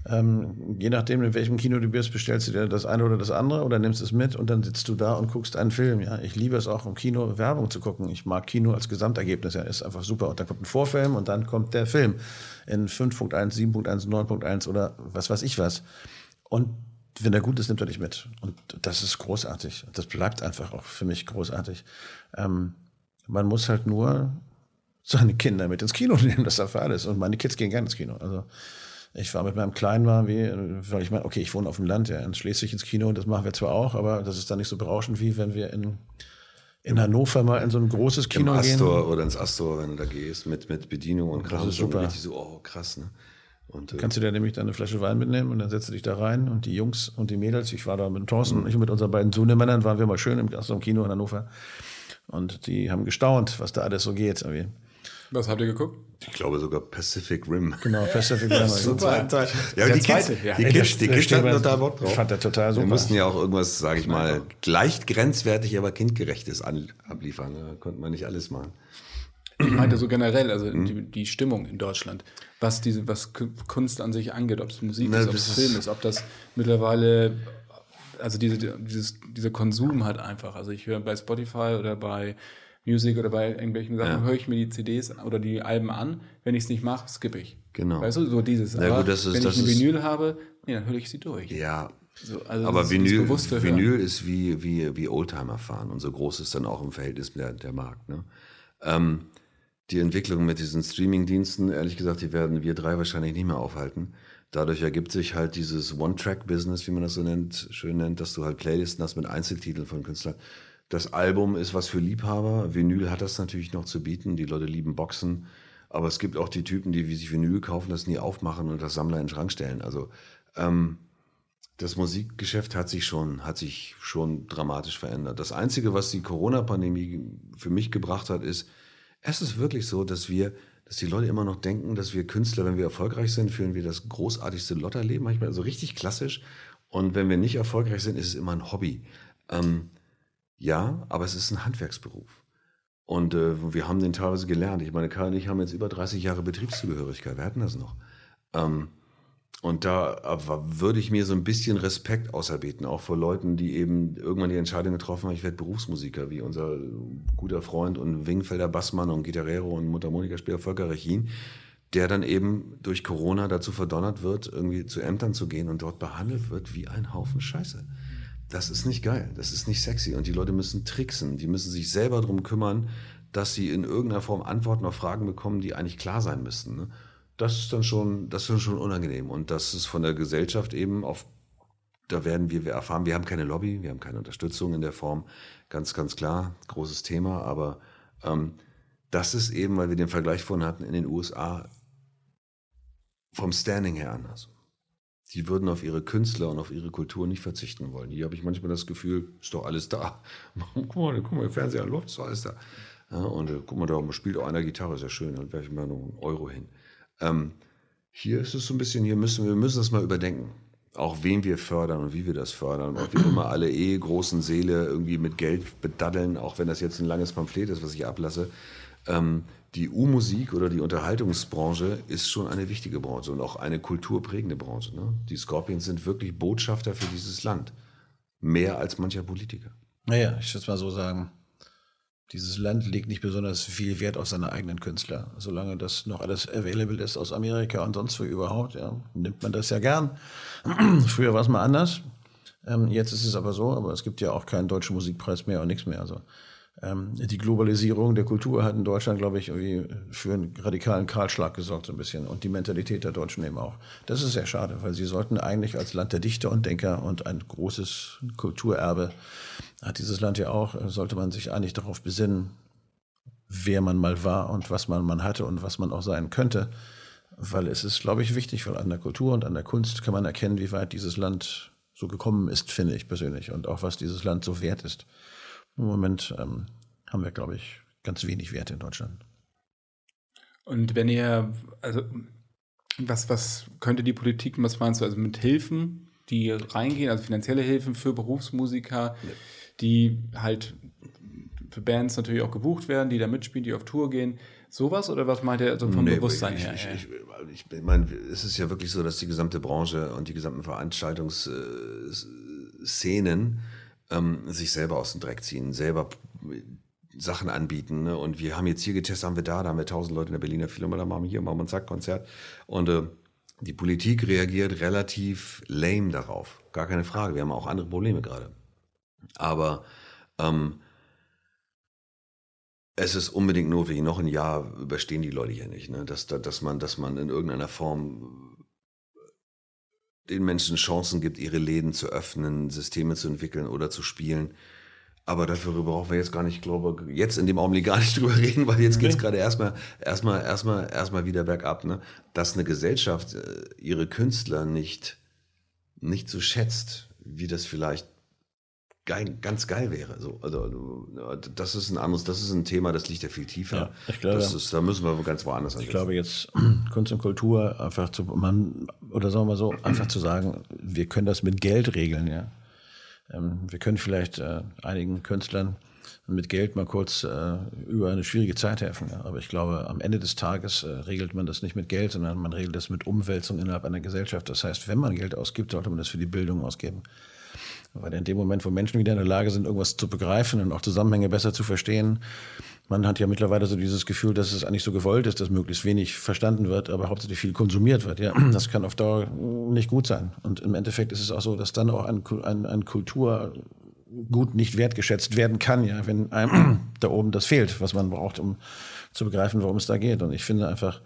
Ähm, je nachdem, in welchem Kino du bist, bestellst du dir das eine oder das andere oder nimmst es mit und dann sitzt du da und guckst einen Film. Ja, ich liebe es auch im Kino Werbung zu gucken. Ich mag Kino als Gesamtergebnis. Ja, ist einfach super. Und dann kommt ein Vorfilm und dann kommt der Film in 5.1, 7.1, 9.1 oder was weiß ich was. Und wenn der gut ist, nimmt er dich mit. Und das ist großartig. Das bleibt einfach auch für mich großartig. Ähm, man muss halt nur seine Kinder mit ins Kino nehmen, das ist für alles. Und meine Kids gehen gerne ins Kino. Also ich war mit meinem Kleinen war wie, weil ich meine, okay, ich wohne auf dem Land, ja, in Schleswig ins Kino, das machen wir zwar auch, aber das ist dann nicht so berauschend, wie wenn wir in, in Hannover mal in so ein großes Im Kino gehen. Astor oder ins Astor, wenn du da gehst, mit, mit Bedienung und Kram. ist so super. So, oh, krass, ne? Und, äh, Kannst du dir nämlich dann eine Flasche Wein mitnehmen und dann setzt du dich da rein und die Jungs und die Mädels, ich war da mit Thorsten und ich und mit unseren beiden Sohnemännern waren wir mal schön im, Astor im Kino in Hannover und die haben gestaunt, was da alles so geht. irgendwie. Was habt ihr geguckt? ich glaube sogar Pacific Rim. Genau, Pacific Rim. Zweiten Teil. Ja, Der die Kids, zweite, ja. die Kids, die Kids hatten total Bock drauf. Ich fand der total Wir super. mussten ja auch irgendwas, sage ich mal, leicht grenzwertig, aber kindgerechtes an, abliefern. Da konnte man nicht alles machen. Ich meinte so generell, also Mhm. die, die Stimmung in Deutschland, was diese, was Ku- Kunst an sich angeht, ob es Musik Na, ist, ob es Film ist, ob das mittlerweile, also diese, dieses, dieser Konsum halt einfach. Also ich höre bei Spotify oder bei Music oder bei irgendwelchen Sachen, Ja. höre ich mir die CDs oder die Alben an. Wenn ich es nicht mache, skippe ich. Genau. Weißt du, so dieses. Aber gut, das ist- wenn ich ist- Vinyl habe, nee, dann höre ich sie durch. Ja, So, also aber ist Vinyl, Hören. Vinyl ist wie, wie, wie Oldtimer fahren und so groß ist dann auch im Verhältnis der, der Markt. Ne? Ähm, die Entwicklung mit diesen Streaming-Diensten, ehrlich gesagt, die werden wir drei wahrscheinlich nicht mehr aufhalten. Dadurch ergibt sich halt dieses One-Track-Business, wie man das so nennt, schön nennt, dass du halt Playlisten hast mit Einzeltiteln von Künstlern. Das Album ist was für Liebhaber. Vinyl hat das natürlich noch zu bieten. Die Leute lieben Boxen. Aber es gibt auch die Typen, die wie sich Vinyl kaufen, das nie aufmachen und das Sammler in den Schrank stellen. Also ähm, das Musikgeschäft hat sich schon, hat sich schon dramatisch verändert. Das Einzige, was die Corona-Pandemie für mich gebracht hat, ist, es ist wirklich so, dass wir, dass die Leute immer noch denken, dass wir Künstler, wenn wir erfolgreich sind, führen wir das großartigste Lotterleben, manchmal so also richtig klassisch. Und wenn wir nicht erfolgreich sind, ist es immer ein Hobby. Ähm, ja, aber es ist ein Handwerksberuf. Und äh, wir haben den teilweise gelernt. Ich meine, Karl und ich haben jetzt über 30 Jahre Betriebszugehörigkeit. Wir hatten das noch. Ähm, und da würde ich mir so ein bisschen Respekt auserbieten, auch vor Leuten, die eben irgendwann die Entscheidung getroffen haben, ich werde Berufsmusiker, wie unser guter Freund und Wingfelder Bassmann und Gitarrero und Mundharmonikaspieler Volker Rechin, der dann eben durch Corona dazu verdonnert wird, irgendwie zu Ämtern zu gehen und dort behandelt wird wie ein Haufen Scheiße. Das ist nicht geil, das ist nicht sexy und die Leute müssen tricksen, die müssen sich selber darum kümmern, dass sie in irgendeiner Form Antworten auf Fragen bekommen, die eigentlich klar sein müssten. Ne? das ist dann schon, das ist dann schon unangenehm. Und das ist von der Gesellschaft eben auf, da werden wir, wir erfahren, wir haben keine Lobby, wir haben keine Unterstützung in der Form, ganz, ganz klar, großes Thema, aber ähm, das ist eben, weil wir den Vergleich vorhin hatten, in den USA vom Standing her anders. Die würden auf ihre Künstler und auf ihre Kultur nicht verzichten wollen. Hier habe ich manchmal das Gefühl, ist doch alles da. guck mal, guck mal, Fernseher läuft, ist doch alles da. Ja, und äh, guck mal, da spielt auch einer Gitarre, ist ja schön, dann werfe ich mal noch einen Euro hin. Ähm, hier ist es so ein bisschen, hier müssen wir müssen das mal überdenken. Auch wen wir fördern und wie wir das fördern. Ob wir immer alle eh großen Seele irgendwie mit Geld bedaddeln, auch wenn das jetzt ein langes Pamphlet ist, was ich ablasse. Ähm, die U-Musik oder die Unterhaltungsbranche ist schon eine wichtige Branche und auch eine kulturprägende Branche. Ne? Die Scorpions sind wirklich Botschafter für dieses Land. Mehr als mancher Politiker. Naja, ich würde mal so sagen dieses Land legt nicht besonders viel Wert auf seine eigenen Künstler. Solange das noch alles available ist aus Amerika und sonst wo überhaupt, ja, nimmt man das ja gern. Früher war es mal anders. Ähm, jetzt ist es aber so, aber es gibt ja auch keinen deutschen Musikpreis mehr und nichts mehr. Also die Globalisierung der Kultur hat in Deutschland, glaube ich, für einen radikalen Kahlschlag gesorgt, so ein bisschen. Und die Mentalität der Deutschen eben auch. Das ist sehr schade, weil sie sollten eigentlich als Land der Dichter und Denker und ein großes Kulturerbe hat dieses Land ja auch, sollte man sich eigentlich darauf besinnen, wer man mal war und was man, man hatte und was man auch sein könnte. Weil es ist, glaube ich, wichtig, weil an der Kultur und an der Kunst kann man erkennen, wie weit dieses Land so gekommen ist, finde ich persönlich. Und auch was dieses Land so wert ist. Im Moment ähm, haben wir, glaube ich, ganz wenig Wert in Deutschland. Und wenn ihr, also was, was könnte die Politik, was meinst du, also mit Hilfen, die reingehen, also finanzielle Hilfen für Berufsmusiker, ja. die halt für Bands natürlich auch gebucht werden, die da mitspielen, die auf Tour gehen. Sowas oder was meint ihr also vom nee, Bewusstsein ich, her? Ich, ich, ich, ich meine, es ist ja wirklich so, dass die gesamte Branche und die gesamten Veranstaltungsszenen ähm, sich selber aus dem Dreck ziehen, selber Sachen anbieten. Ne? Und wir haben jetzt hier getestet, haben wir da, da haben wir tausend Leute in der Berliner Philharmonie, da machen wir hier, machen wir ein Zack-Konzert. Und äh, die Politik reagiert relativ lame darauf. Gar keine Frage. Wir haben auch andere Probleme gerade. Aber ähm, es ist unbedingt notwendig, noch ein Jahr überstehen die Leute hier nicht, ne? dass, dass, man, dass man in irgendeiner Form den Menschen Chancen gibt, ihre Läden zu öffnen, Systeme zu entwickeln oder zu spielen. Aber darüber brauchen wir jetzt gar nicht, glaube jetzt in dem Augenblick gar nicht drüber reden, weil jetzt geht's gerade erstmal, erstmal, erstmal, erstmal wieder bergab, ne? Dass eine Gesellschaft äh, ihre Künstler nicht, nicht so schätzt, wie das vielleicht geil, ganz geil wäre. So, also das ist ein anderes, das ist ein Thema, das liegt ja viel tiefer. Ja, ich glaube, ist, da müssen wir ganz woanders ansetzen. Ich glaube jetzt Kunst und Kultur einfach zu man oder sagen wir so einfach zu sagen, wir können das mit Geld regeln, ja. Ähm, wir können vielleicht äh, einigen Künstlern mit Geld mal kurz äh, über eine schwierige Zeit helfen. Ja. Aber ich glaube, am Ende des Tages äh, regelt man das nicht mit Geld, sondern man regelt das mit Umwälzung innerhalb einer Gesellschaft. Das heißt, wenn man Geld ausgibt, sollte man das für die Bildung ausgeben. Weil in dem Moment, wo Menschen wieder in der Lage sind, irgendwas zu begreifen und auch Zusammenhänge besser zu verstehen, man hat ja mittlerweile so dieses Gefühl, dass es eigentlich so gewollt ist, dass möglichst wenig verstanden wird, aber hauptsächlich viel konsumiert wird. Ja, das kann auf Dauer nicht gut sein. Und im Endeffekt ist es auch so, dass dann auch ein, ein, ein Kultur gut nicht wertgeschätzt werden kann, ja, wenn einem da oben das fehlt, was man braucht, um zu begreifen, worum es da geht. Und ich finde einfach,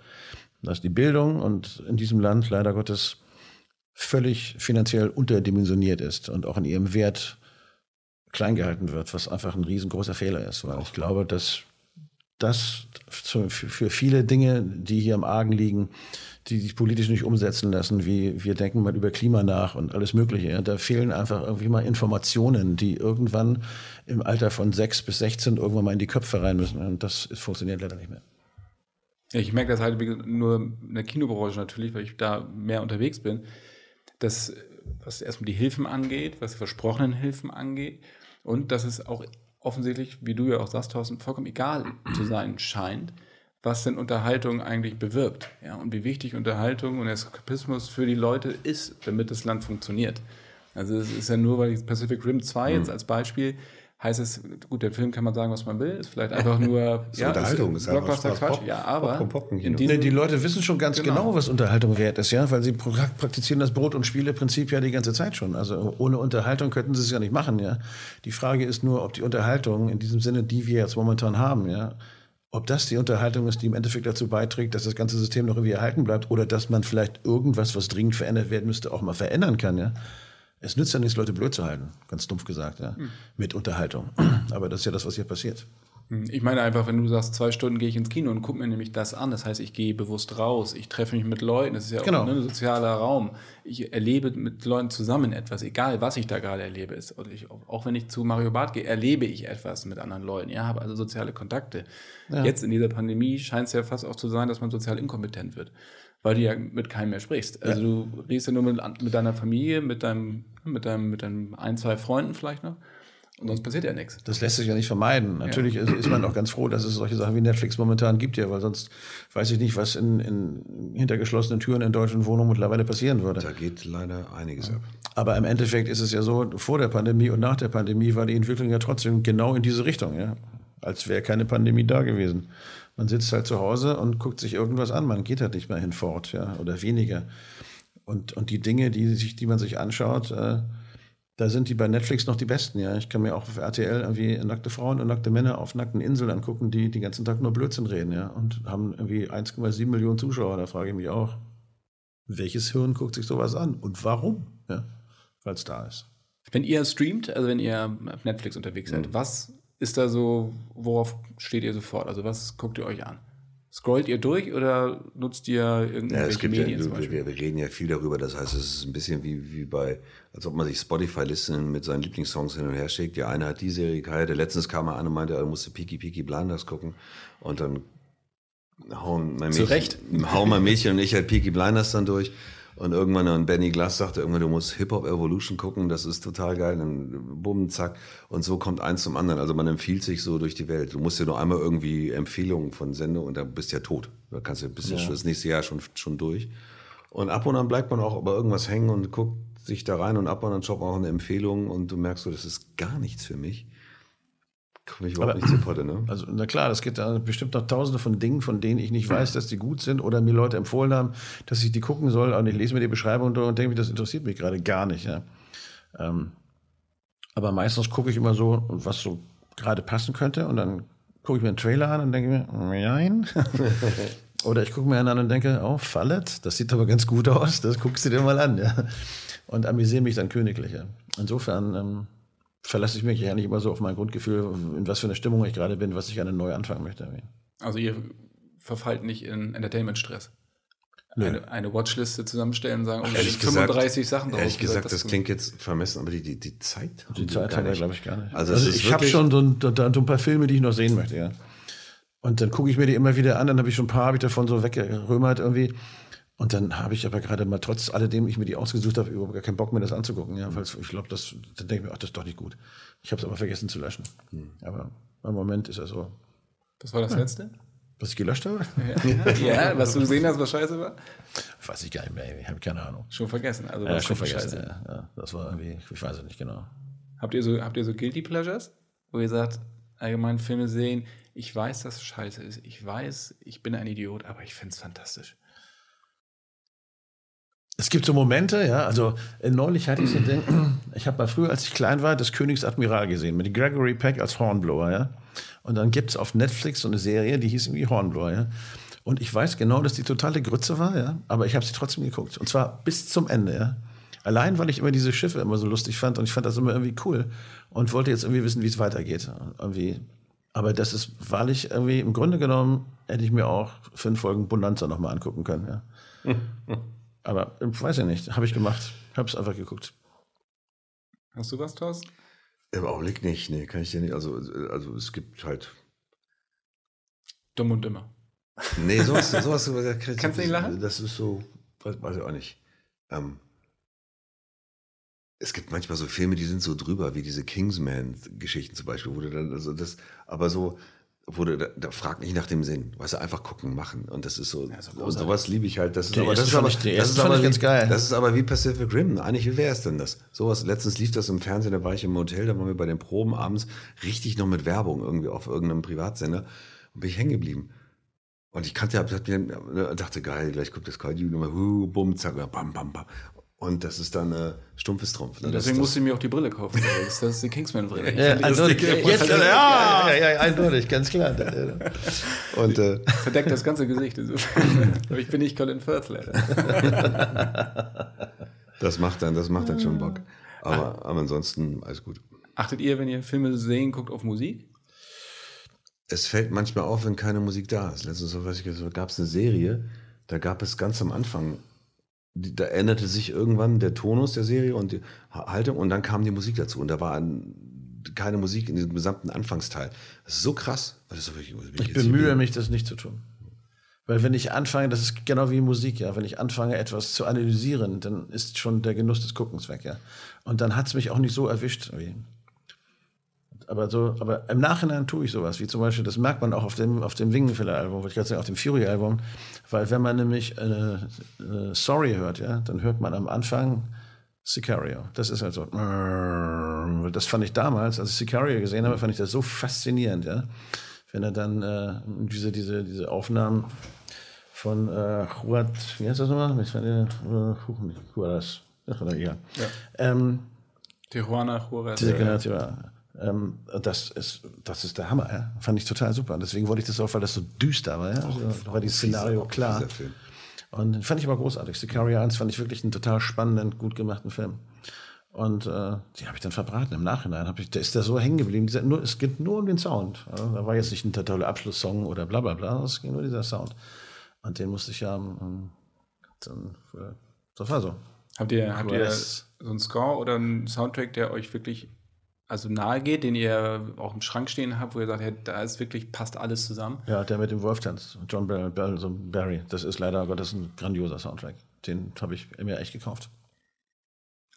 dass die Bildung und in diesem Land leider Gottes völlig finanziell unterdimensioniert ist und auch in ihrem Wert klein gehalten wird, was einfach ein riesengroßer Fehler ist, weil ich glaube, dass das für viele Dinge, die hier im Argen liegen, die sich politisch nicht umsetzen lassen, wie wir denken mal über Klima nach und alles Mögliche. Da fehlen einfach irgendwie mal Informationen, die irgendwann im Alter von sechs bis 16 irgendwann mal in die Köpfe rein müssen. Und das funktioniert leider nicht mehr. Ich merke das halt nur in der Kinobranche natürlich, weil ich da mehr unterwegs bin, dass was erstmal die Hilfen angeht, was die versprochenen Hilfen angeht und dass es auch offensichtlich, wie du ja auch sagst, Thorsten, vollkommen egal zu sein scheint, was denn Unterhaltung eigentlich bewirkt. Ja, und wie wichtig Unterhaltung und Eskapismus für die Leute ist, damit das Land funktioniert. Also es ist ja nur, weil Pacific Rim 2 mhm. jetzt als Beispiel heißt es, gut, der Film kann man sagen, was man will, ist vielleicht einfach nur ist ja, Unterhaltung, ist, ist Blockbuster Quatsch, ja, aber Pop, Pop, Pop, nee, die Leute wissen schon ganz genau. genau. was Unterhaltung wert ist, ja, weil sie praktizieren das Brot- und Spiele-Prinzip ja die ganze Zeit schon. Also ohne Unterhaltung könnten sie es ja nicht machen, ja. Die Frage ist nur, ob die Unterhaltung in diesem Sinne, die wir jetzt momentan haben, ja, ob das die Unterhaltung ist, die im Endeffekt dazu beiträgt, dass das ganze System noch irgendwie erhalten bleibt oder dass man vielleicht irgendwas, was dringend verändert werden müsste, auch mal verändern kann, ja. Es nützt ja nichts, Leute blöd zu halten, ganz dumpf gesagt, ja, mhm. mit Unterhaltung. Aber das ist ja das, was hier passiert. Hm, ich meine einfach, wenn du sagst, zwei Stunden gehe ich ins Kino und gucke mir nämlich das an, das heißt, ich gehe bewusst raus, ich treffe mich mit Leuten, das ist ja genau. auch ein sozialer Raum. Ich erlebe mit Leuten zusammen etwas, egal was ich da gerade erlebe. Ist. Und ich, auch wenn ich zu Mario Barth gehe, erlebe ich etwas mit anderen Leuten, ja, habe also soziale Kontakte. Ja. Jetzt in dieser Pandemie scheint es ja fast auch zu sein, dass man sozial inkompetent wird weil du ja mit keinem mehr sprichst. Also ja. du redest ja nur mit, mit deiner Familie, mit deinem, mit deinem, mit deinem ein, zwei Freunden vielleicht noch. Und sonst passiert ja nichts. Das lässt sich ja nicht vermeiden. Natürlich ja. ist, man auch ganz froh, dass es solche Sachen wie Netflix momentan gibt, ja, weil sonst weiß ich nicht, was in, in hintergeschlossenen Türen in deutschen Wohnungen mittlerweile passieren würde. Da geht leider einiges ab. Aber im Endeffekt ist es ja so, vor der Pandemie und nach der Pandemie war die Entwicklung ja trotzdem genau in diese Richtung, ja. Als wäre keine Pandemie da gewesen. Man sitzt halt zu Hause und guckt sich irgendwas an. Man geht halt nicht mehr hinfort, ja, oder weniger. Und, und die Dinge, die, sich, die man sich anschaut, äh, da sind die bei Netflix noch die besten, ja. Ich kann mir auch auf RTL irgendwie nackte Frauen und nackte Männer auf nackten Inseln angucken, die den ganzen Tag nur Blödsinn reden, ja. Und haben irgendwie 1,7 Millionen Zuschauer. Da frage ich mich auch, welches Hirn guckt sich sowas an und warum, ja, weil es da ist. Wenn ihr streamt, also wenn ihr auf Netflix unterwegs seid, mhm. was ist da so, worauf steht ihr sofort? Also was guckt ihr euch an? Scrollt ihr durch oder nutzt ihr irgendwelche ja, es gibt Medien? Ja, wir, wir, reden ja viel darüber. Das heißt, es ist ein bisschen wie, wie bei, als ob man sich Spotify-Listen mit seinen Lieblingssongs hin und her schickt. Ja, einer hat die Serie geheiratet. Letztens kam mal an und meinte, er musste Peaky Peaky Blinders gucken. Und dann hauen mein Mädchen, hauen mein Mädchen und ich halt Peaky Blinders dann durch. Und irgendwann, und Benny Glass sagte irgendwann, du musst Hip-Hop Evolution gucken, das ist total geil. Dann bumm, zack. Und so kommt eins zum anderen. Also man empfiehlt sich so durch die Welt. Du musst ja nur einmal irgendwie Empfehlungen von Sendungen und dann bist du ja tot. Da kannst du bist ja. das nächste Jahr schon, schon durch. Und ab und an bleibt man auch über irgendwas hängen und guckt sich da rein und ab und an schaut man auch eine Empfehlung und du merkst so, das ist gar nichts für mich. Komme ich überhaupt Aber, nicht zu Potte, ne? Also, na klar, es gibt da bestimmt noch tausende von Dingen, von denen ich nicht weiß, dass die gut sind oder mir Leute empfohlen haben, dass ich die gucken soll. Und ich lese mir die Beschreibung durch und denke mir, das interessiert mich gerade gar nicht. Ja. Ähm, aber meistens gucke ich immer so, was so gerade passen könnte und dann gucke ich mir einen Trailer an und denke mir, nein. oder ich gucke mir einen an und denke, oh, Fallet, das sieht aber ganz gut aus, das guckst du dir mal an. Ja. Und amüsiere mich dann königlich. Ja. Insofern... Ähm, verlasse ich mich ja nicht immer so auf mein Grundgefühl, in was für eine Stimmung ich gerade bin, was ich gerne neu anfangen möchte. Also ihr verfallt nicht in Entertainment-Stress? Eine, eine, Watchliste zusammenstellen sagen, oh, ehrlich 35 gesagt, Sachen drauf. Ehrlich gesagt, das, das klingt jetzt vermessen, aber die, die, die Zeit Die Zeit haben wir, glaube ich, gar nicht. Also, also ich habe schon so ein, so ein paar Filme, die ich noch sehen möchte, ja. Und dann gucke ich mir die immer wieder an, dann habe ich schon ein paar, habe ich davon so weggerömert irgendwie. Und dann habe ich aber gerade mal trotz alledem ich mir die ausgesucht habe, überhaupt gar keinen Bock mehr das anzugucken. Ja, weil ich glaube, das, dann denke ich mir, ach, das ist doch nicht gut. Ich habe es aber vergessen zu löschen. Hm. Aber im Moment ist er so. Was war das ja. letzte? Was ich gelöscht habe? Ja, ja was du gesehen hast, was scheiße war? Weiß ich gar nicht mehr, ich habe keine Ahnung. Schon vergessen, also ja, schon vergessen. Ja, das war irgendwie, ich weiß es nicht genau. Habt ihr so, habt ihr so Guilty Pleasures, wo ihr sagt, allgemein Filme sehen, ich weiß, dass es scheiße ist, ich weiß, ich bin ein Idiot, aber ich finde es fantastisch. Es gibt so Momente, ja, also äh, neulich hatte ich so Ding, ich habe mal früher, als ich klein war, das Königsadmiral gesehen, mit Gregory Peck als Hornblower, ja. Und dann gibt es auf Netflix so eine Serie, die hieß irgendwie Hornblower, ja. Und ich weiß genau, dass die totale Grütze war, ja, aber ich habe sie trotzdem geguckt. Und zwar bis zum Ende, ja. Allein, weil ich immer diese Schiffe immer so lustig fand und ich fand das immer irgendwie cool und wollte jetzt irgendwie wissen, wie es weitergeht. Irgendwie. Aber das ist wahrlich irgendwie, im Grunde genommen, hätte ich mir auch fünf Folgen Bonanza nochmal angucken können, ja. Aber ich weiß ja nicht, habe ich gemacht. Habe es einfach geguckt. Hast du was, Thorsten? Im Augenblick nicht, nee, kann ich dir nicht. Also, also es gibt halt. Dumm und immer. Nee, sowas, sowas, sowas Kannst du nicht lachen? Das ist so, weiß, weiß ich auch nicht. Ähm, es gibt manchmal so Filme, die sind so drüber, wie diese Kingsman-Geschichten zum Beispiel, wo du dann, also das, aber so, du, da, da frag nicht nach dem Sinn, weißt du, einfach gucken, machen. Und das ist so, und sowas liebe ich halt. Das ist aber, das ist aber, ich- das ist aber wie, ganz geil. Das ist aber wie Pacific Rim. Eigentlich, wie wäre es denn das? Sowas, letztens lief das im Fernsehen, da war ich im Hotel, da waren wir bei den Proben abends richtig noch mit Werbung irgendwie auf irgendeinem Privatsender und bin ich hängen geblieben. Und ich kannte, hab, hab mir, dachte, geil, gleich kommt das Duty nochmal, hu, bumm, zack, bam, bam, bam. Und das ist dann äh, stumpfes Trumpf. Ne? Deswegen musste ich mir auch die Brille kaufen. Das ist, die Kingsman-Brille. Ich Ja, eindeutig. Jetzt, ja, ja, ja, ja, eindeutig, ganz klar. und äh, Verdeckt das ganze Gesicht. Aber ich bin nicht Colin Firth, leider. das macht dann, das macht dann schon Bock. Aber, aber ansonsten alles gut. Achtet ihr, wenn ihr Filme sehen, guckt auf Musik? Es fällt manchmal auf, wenn keine Musik da ist. Letztens so, gab es eine Serie, da gab es ganz am Anfang, da änderte sich irgendwann der Tonus der Serie und die Ha- Haltung und dann kam die Musik dazu und da war ein, keine Musik in diesem gesamten Anfangsteil. Das ist so krass. ist wirklich, Ich bemühe mich, das nicht zu tun. Weil wenn ich anfange, das ist genau wie Musik, ja, wenn ich anfange, etwas zu analysieren, dann ist schon der Genuss des Guckens weg, ja. Und dann hat es mich auch nicht so erwischt. Wie. Aber so, aber im Nachhinein tue ich sowas, wie zum Beispiel, das merkt man auch auf dem, auf dem Wingenfiller-Album, wollte ich gerade sagen, auf dem Fury-Album, weil wenn man nämlich äh, äh, Sorry hört, ja, dann hört man am Anfang Sicario. Das ist halt so. Das fand ich damals, als ich Sicario gesehen habe, fand ich das so faszinierend, ja. Wenn er dann äh, diese, diese, diese Aufnahmen von äh, Juat, wie heißt das nochmal? Ich fand, äh, Juarez. Das war egal. Ähm, Tijuana, Juarez. diese Generation. Ähm, das, ist, das ist der Hammer, ja. Fand ich total super. Und deswegen wollte ich das auch, weil das so düster war, ja. Also, da war dieses Szenario klar. Und fand ich aber großartig. Sicario 1 fand ich wirklich einen total spannenden, gut gemachten Film. Und äh, die habe ich dann verbraten im Nachhinein. Hab ich, der ist da so hängen geblieben. Dieser, nur, es geht nur um den Sound. Ja, da war jetzt nicht ein toller Abschlusssong oder bla bla bla. Es ging nur dieser Sound. Und den musste ich ja ähm, dann, äh, das war so. Habt ihr, habt ihr so einen Score oder einen Soundtrack, der euch wirklich also nahe geht, den ihr auch im Schrank stehen habt, wo ihr sagt, hey, da ist wirklich, passt alles zusammen? Ja, der mit dem Wolf tanzt. John Barry, Barry, so Barry. Das ist leider Gottes ein grandioser Soundtrack. Den habe ich mir echt gekauft.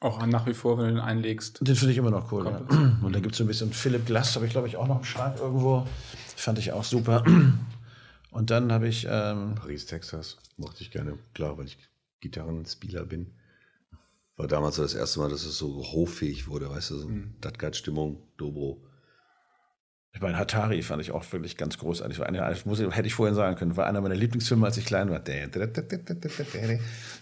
Auch nach wie vor, wenn du den einlegst. Den finde ich immer noch cool. Ja. Und da gibt es so ein bisschen Philip Glass, habe ich glaube ich auch noch im Schrank irgendwo. Fand ich auch super. Und dann habe ich, ähm, Paris, Texas, mochte ich gerne. Klar, weil ich Gitarrenspieler bin. War damals so das erste Mal, dass es so hoffähig wurde, weißt du, so Mhm. Stadtguard-Stimmung, Dobro. ich meine, Hatari fand ich auch wirklich ganz großartig. War eine, ich muss, hätte ich vorhin sagen können, war einer meiner Lieblingsfilme, als ich klein war.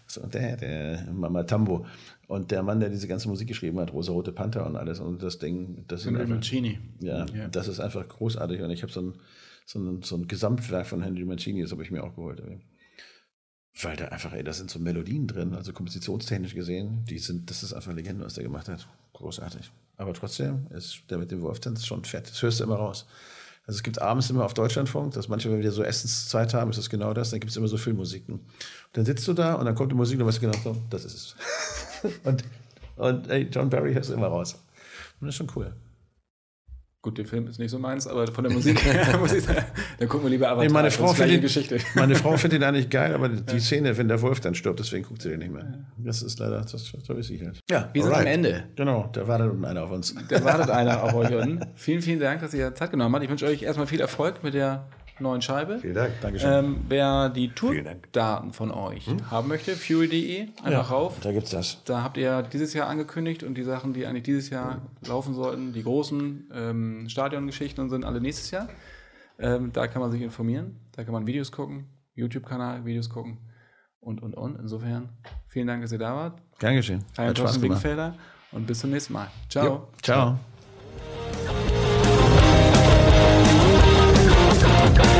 So, der, der, Mama Tambo. Und der Mann, der diese ganze Musik geschrieben hat, Rosa Rote Panther und alles. Und das Ding, das Henry einfach- Mancini. Ja, Ja. das ist einfach großartig. Und ich habe so ein, so, ein, so ein Gesamtwerk von Henry Mancini, das habe ich mir auch geholt. ey. Weil da einfach, ey, da sind so Melodien drin, also kompositionstechnisch gesehen, die sind, das ist einfach Legende, was der gemacht hat. Großartig. Aber trotzdem ist der mit dem Wolftanz schon fett. Das hörst du immer raus. Also es gibt abends immer auf Deutschlandfunk, dass manchmal, wenn wir so Essenszeit haben, ist das genau das, dann gibt es immer so Filmmusiken. Und dann sitzt du da und dann kommt die Musik und du weißt genau, so, das ist es. und und ey, John Barry hörst du immer raus. Und das ist schon cool. Gut, der Film ist nicht so meins, aber von der Musik her muss ich sagen, dann gucken wir lieber Avatar. Nee, meine das Frau, findet, Geschichte. meine Frau findet ihn eigentlich geil, aber die Szene, wenn der Wolf dann stirbt, deswegen guckt sie den nicht mehr. Das ist leider, das, so ist sie halt. Ja, Wir sind Alright. am Ende. genau, da wartet unten einer auf uns. Da wartet einer auf euch unten. Vielen, vielen Dank, dass ihr Zeit genommen habt. Ich wünsche euch erstmal viel Erfolg mit der neuen Scheibe. Vielen Dank. Dankeschön. Ähm, wer die. Tourdaten von euch haben möchte, fury.de, einfach rauf. Da gibt's das. Da habt ihr dieses Jahr angekündigt und die Sachen, die eigentlich dieses Jahr laufen sollten, die großen ähm, Stadiongeschichten sind alle nächstes Jahr. Ähm, da kann man sich informieren, da kann man Videos gucken, YouTube-Kanal, Videos gucken. und, und, und. Insofern, vielen Dank, dass ihr da wart. Gern geschehen. Ein gemacht. Wingfelder und bis zum nächsten Mal. Ciao. Jo, Ciao. Go.